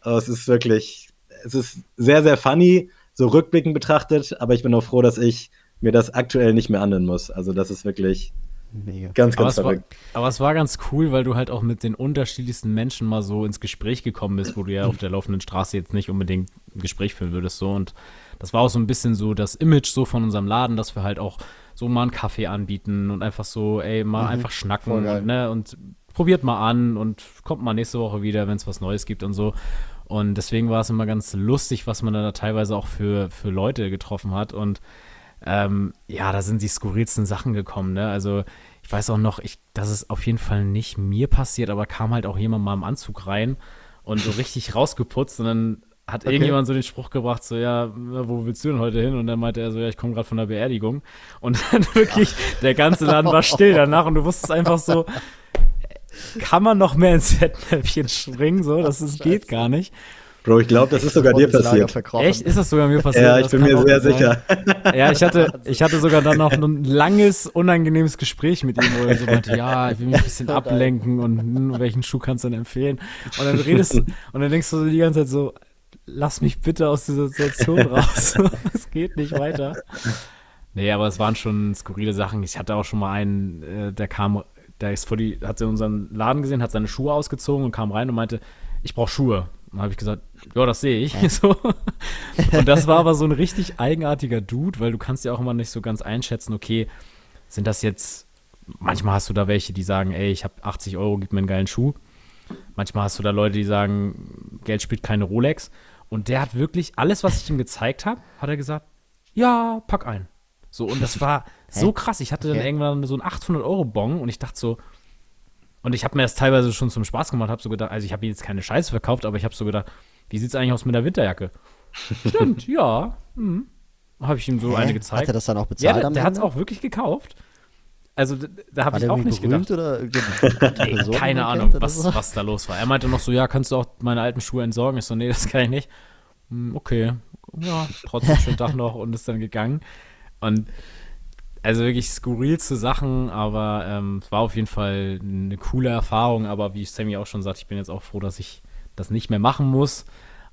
Aber es ist wirklich, es ist sehr, sehr funny, so rückblickend betrachtet, aber ich bin auch froh, dass ich mir das aktuell nicht mehr anhören muss. Also das ist wirklich Mega. ganz, aber, ganz es war, aber es war ganz cool, weil du halt auch mit den unterschiedlichsten Menschen mal so ins Gespräch gekommen bist, wo du ja auf der laufenden Straße jetzt nicht unbedingt ein Gespräch führen würdest. So. Und das war auch so ein bisschen so das Image so von unserem Laden, dass wir halt auch so mal einen Kaffee anbieten und einfach so, ey, mal Mhm. einfach schnacken und, ne, und probiert mal an und kommt mal nächste Woche wieder, wenn es was Neues gibt und so. Und deswegen war es immer ganz lustig, was man da teilweise auch für, für Leute getroffen hat. Und ähm, ja, da sind die skurrilsten Sachen gekommen, ne? Also ich weiß auch noch, ich, das ist auf jeden Fall nicht mir passiert, aber kam halt auch jemand mal im Anzug rein und so richtig rausgeputzt und dann hat Okay. irgendjemand so den Spruch gebracht, so, ja, wo willst du denn heute hin? Und dann meinte er so, ja, ich komme gerade von der Beerdigung. Und dann wirklich, der ganze Laden war still danach und du wusstest einfach so, kann man noch mehr ins Fettnäpfchen springen? So, das ist, geht gar nicht. Bro, ich glaube, das ist sogar dir passiert. Echt? Ist das sogar mir passiert? Ja, ich Das bin mir sehr sein. sicher. Ja, ich hatte, ich hatte sogar dann noch ein langes, unangenehmes Gespräch mit ihm, wo er so meinte, ja, ich will mich ein bisschen ablenken und hm, welchen Schuh kannst du denn empfehlen? Und dann redest du, und dann denkst du so die ganze Zeit so, lass mich bitte aus dieser Situation raus. Es geht nicht weiter. Nee, aber es waren schon skurrile Sachen. Ich hatte auch schon mal einen, äh, der kam, der ist vor die, hat unseren Laden gesehen, hat seine Schuhe ausgezogen und kam rein und meinte, ich brauche Schuhe. Und habe ich gesagt, ja, das sehe ich. So. Und das war aber so ein richtig eigenartiger Dude, weil du kannst ja auch immer nicht so ganz einschätzen, okay, sind das jetzt, manchmal hast du da welche, die sagen, ey, ich habe 80 Euro, gib mir einen geilen Schuh. Manchmal hast du da Leute, die sagen, Geld spielt keine Rolex. Und der hat wirklich alles, was ich ihm gezeigt habe, hat er gesagt, ja, pack ein. So, und das war so krass. Ich hatte dann irgendwann so einen 800-Euro-Bon und ich dachte so, und ich habe mir das teilweise schon zum Spaß gemacht, habe so gedacht, also ich habe jetzt keine Scheiße verkauft, aber ich habe so gedacht, wie sieht's eigentlich aus mit der Winterjacke? Stimmt, ja. Mhm. Habe ich ihm so Hä? eine gezeigt. Hat er das dann auch ja, bezahlt der, am der hat es auch wirklich gekauft. also da, da habe ich der auch nicht gedacht. oder Nee, keine Ahnung, was, so? was da los war. Er meinte noch so, ja, kannst du auch meine alten Schuhe entsorgen? Ich so, nee, das kann ich nicht. Hm, Okay, ja, trotzdem schönen Tag noch und ist dann gegangen. Und also wirklich skurrilste Sachen, aber ähm, es war auf jeden Fall eine coole Erfahrung. Aber wie Sammy auch schon sagt, ich bin jetzt auch froh, dass ich das nicht mehr machen muss.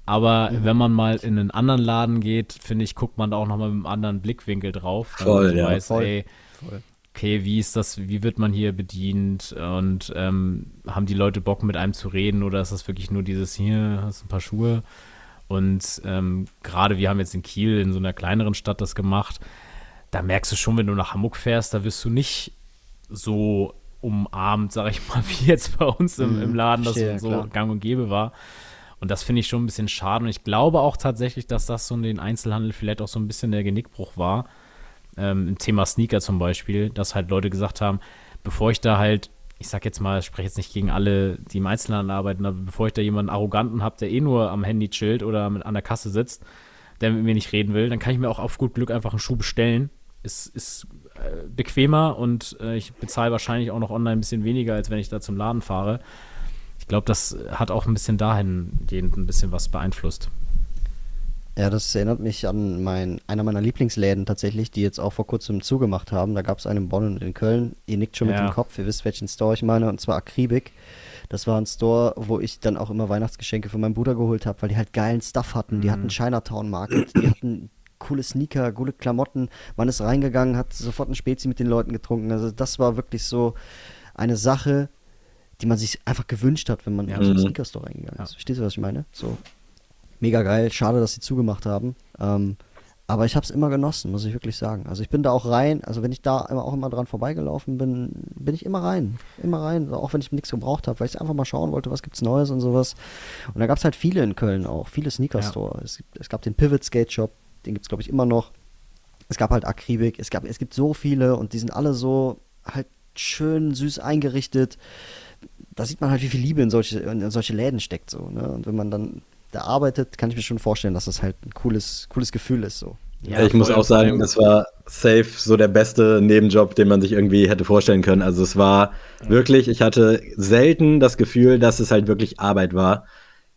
Aber Mhm. wenn man mal in einen anderen Laden geht, finde ich, guckt man da auch nochmal mit einem anderen Blickwinkel drauf. Voll, ja, weiß, voll. ey, okay, wie ist das, wie wird man hier bedient und ähm, haben die Leute Bock mit einem zu reden oder ist das wirklich nur dieses hier, hast ein paar Schuhe und ähm, gerade wir haben jetzt in Kiel in so einer kleineren Stadt das gemacht, da merkst du schon, wenn du nach Hamburg fährst, da wirst du nicht so umarmt, sag ich mal, wie jetzt bei uns im, im Laden das verstehe, so klar. gang und gäbe war. Und das finde ich schon ein bisschen schade. Und ich glaube auch tatsächlich, dass das so in den Einzelhandel vielleicht auch so ein bisschen der Genickbruch war. Ähm, Im Thema Sneaker zum Beispiel, dass halt Leute gesagt haben, bevor ich da halt, ich sag jetzt mal, ich spreche jetzt nicht gegen alle, die im Einzelhandel arbeiten, aber bevor ich da jemanden Arroganten habe, der eh nur am Handy chillt oder an der Kasse sitzt, der mit mir nicht reden will, dann kann ich mir auch auf gut Glück einfach einen Schuh bestellen. Ist, ist äh, bequemer und äh, ich bezahle wahrscheinlich auch noch online ein bisschen weniger, als wenn ich da zum Laden fahre. Ich glaube, das hat auch ein bisschen dahingehend ein bisschen was beeinflusst. Ja, das erinnert mich an mein, einer meiner Lieblingsläden tatsächlich, die jetzt auch vor kurzem zugemacht haben. Da gab es einen in Bonn und in Köln. Ihr nickt schon mit Ja. dem Kopf, ihr wisst, welchen Store ich meine, und zwar Akribik. Das war ein Store, wo ich dann auch immer Weihnachtsgeschenke für meinen Bruder geholt habe, weil die halt geilen Stuff hatten. Die hatten Chinatown Market, die hatten coole Sneaker, coole Klamotten. Man ist reingegangen, hat sofort ein Spezi mit den Leuten getrunken. Also das war wirklich so eine Sache, die man sich einfach gewünscht hat, wenn man Ja. in so einen Mhm. Sneaker-Store reingegangen ist. Ja. Verstehst du, was ich meine? So mega geil. Schade, dass sie zugemacht haben. Ähm, aber ich habe es immer genossen, muss ich wirklich sagen. Also ich bin da auch rein. Also wenn ich da auch immer dran vorbeigelaufen bin, bin ich immer rein. Immer rein. Auch wenn ich nichts gebraucht habe, weil ich einfach mal schauen wollte, was gibt's Neues und sowas. Und da gab es halt viele in Köln auch. Viele Sneaker-Store. Es, gibt- es gab den Pivot Skate Shop. Den gibt's glaube ich, immer noch. Es gab halt Akribik. Es, gab, es gibt so viele und die sind alle so halt schön süß eingerichtet da sieht man halt, wie viel Liebe in solche, in solche Läden steckt. So, ne? Und wenn man dann da arbeitet, kann ich mir schon vorstellen, dass das halt ein cooles, cooles Gefühl ist. So. Ja, ich muss auch sagen, das war safe so der beste Nebenjob, den man sich irgendwie hätte vorstellen können. Also es war wirklich, ich hatte selten das Gefühl, dass es halt wirklich Arbeit war.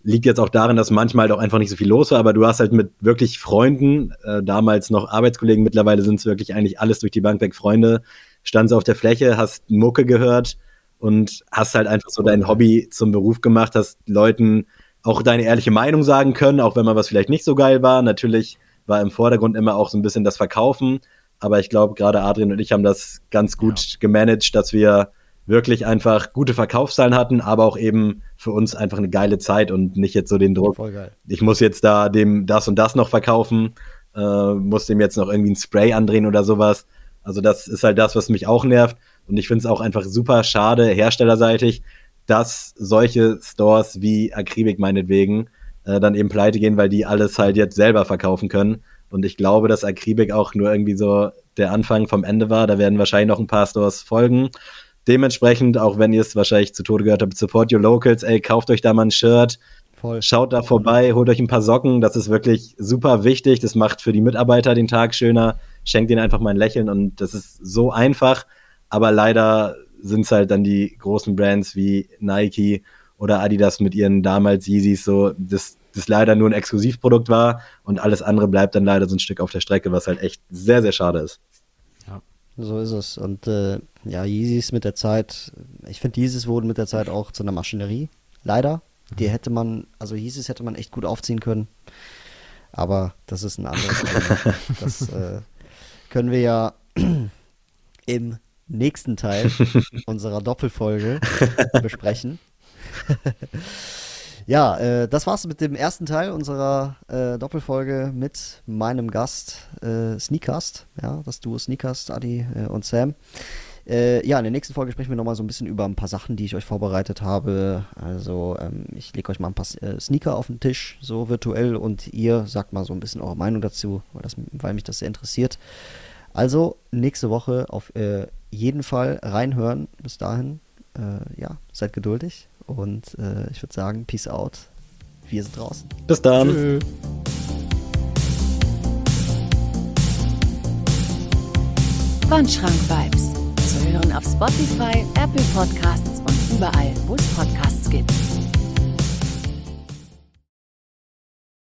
Liegt jetzt auch daran, dass manchmal halt auch einfach nicht so viel los war, aber du hast halt mit wirklich Freunden, äh, damals noch Arbeitskollegen, mittlerweile sind es wirklich eigentlich alles durch die Bank weg Freunde, standst auf der Fläche, hast Mucke gehört und hast halt einfach so dein Hobby zum Beruf gemacht, hast Leuten auch deine ehrliche Meinung sagen können, auch wenn mal was vielleicht nicht so geil war. Natürlich war im Vordergrund immer auch so ein bisschen das Verkaufen, aber ich glaube, gerade Adrian und ich haben das ganz gut gemanagt, dass wir wirklich einfach gute Verkaufszahlen hatten, aber auch eben für uns einfach eine geile Zeit und nicht jetzt so den Druck, ich muss jetzt da dem das und das noch verkaufen, äh, muss dem jetzt noch irgendwie ein Spray andrehen oder sowas. Also das ist halt das, was mich auch nervt. Und ich finde es auch einfach super schade, herstellerseitig, dass solche Stores wie Akribik meinetwegen äh, dann eben pleite gehen, weil die alles halt jetzt selber verkaufen können. Und ich glaube, dass Akribik auch nur irgendwie so der Anfang vom Ende war. Da werden wahrscheinlich noch ein paar Stores folgen. Dementsprechend, auch wenn ihr es wahrscheinlich zu Tode gehört habt, support your locals, ey, kauft euch da mal ein Shirt, Voll. Schaut da vorbei, holt euch ein paar Socken, das ist wirklich super wichtig. Das macht für die Mitarbeiter den Tag schöner. Schenkt ihnen einfach mal ein Lächeln und das ist so einfach. Aber leider sind es halt dann die großen Brands wie Nike oder Adidas mit ihren damals Yeezys so, das, das leider nur ein Exklusivprodukt war und alles andere bleibt dann leider so ein Stück auf der Strecke, was halt echt sehr, sehr schade ist. So ist es. Und äh, ja, Yeezys mit der Zeit, ich finde, Yeezys wurden mit der Zeit auch zu einer Maschinerie. Leider. Die hätte man, also Yeezys hätte man echt gut aufziehen können. Aber das ist ein anderes Thema. Das äh, können wir ja im nächsten Teil unserer Doppelfolge besprechen. Ja, äh, das war's mit dem ersten Teil unserer äh, Doppelfolge mit meinem Gast äh, Sneakast, ja, das Duo Sneakast, Adi äh, und Sam. Äh, ja, in der nächsten Folge sprechen wir nochmal so ein bisschen über ein paar Sachen, die ich euch vorbereitet habe. Also, ähm, ich lege euch mal ein paar äh, Sneaker auf den Tisch, so virtuell, und ihr sagt mal so ein bisschen eure Meinung dazu, weil, das, weil mich das sehr interessiert. Also, nächste Woche auf jeden Fall reinhören. Bis dahin, ja, seid geduldig und äh, ich würde sagen, Peace out. Wir sind draußen. Bis dann. Tschö. Wandschrank Vibes. Zu hören auf Spotify, Apple Podcasts und überall, wo es Podcasts gibt.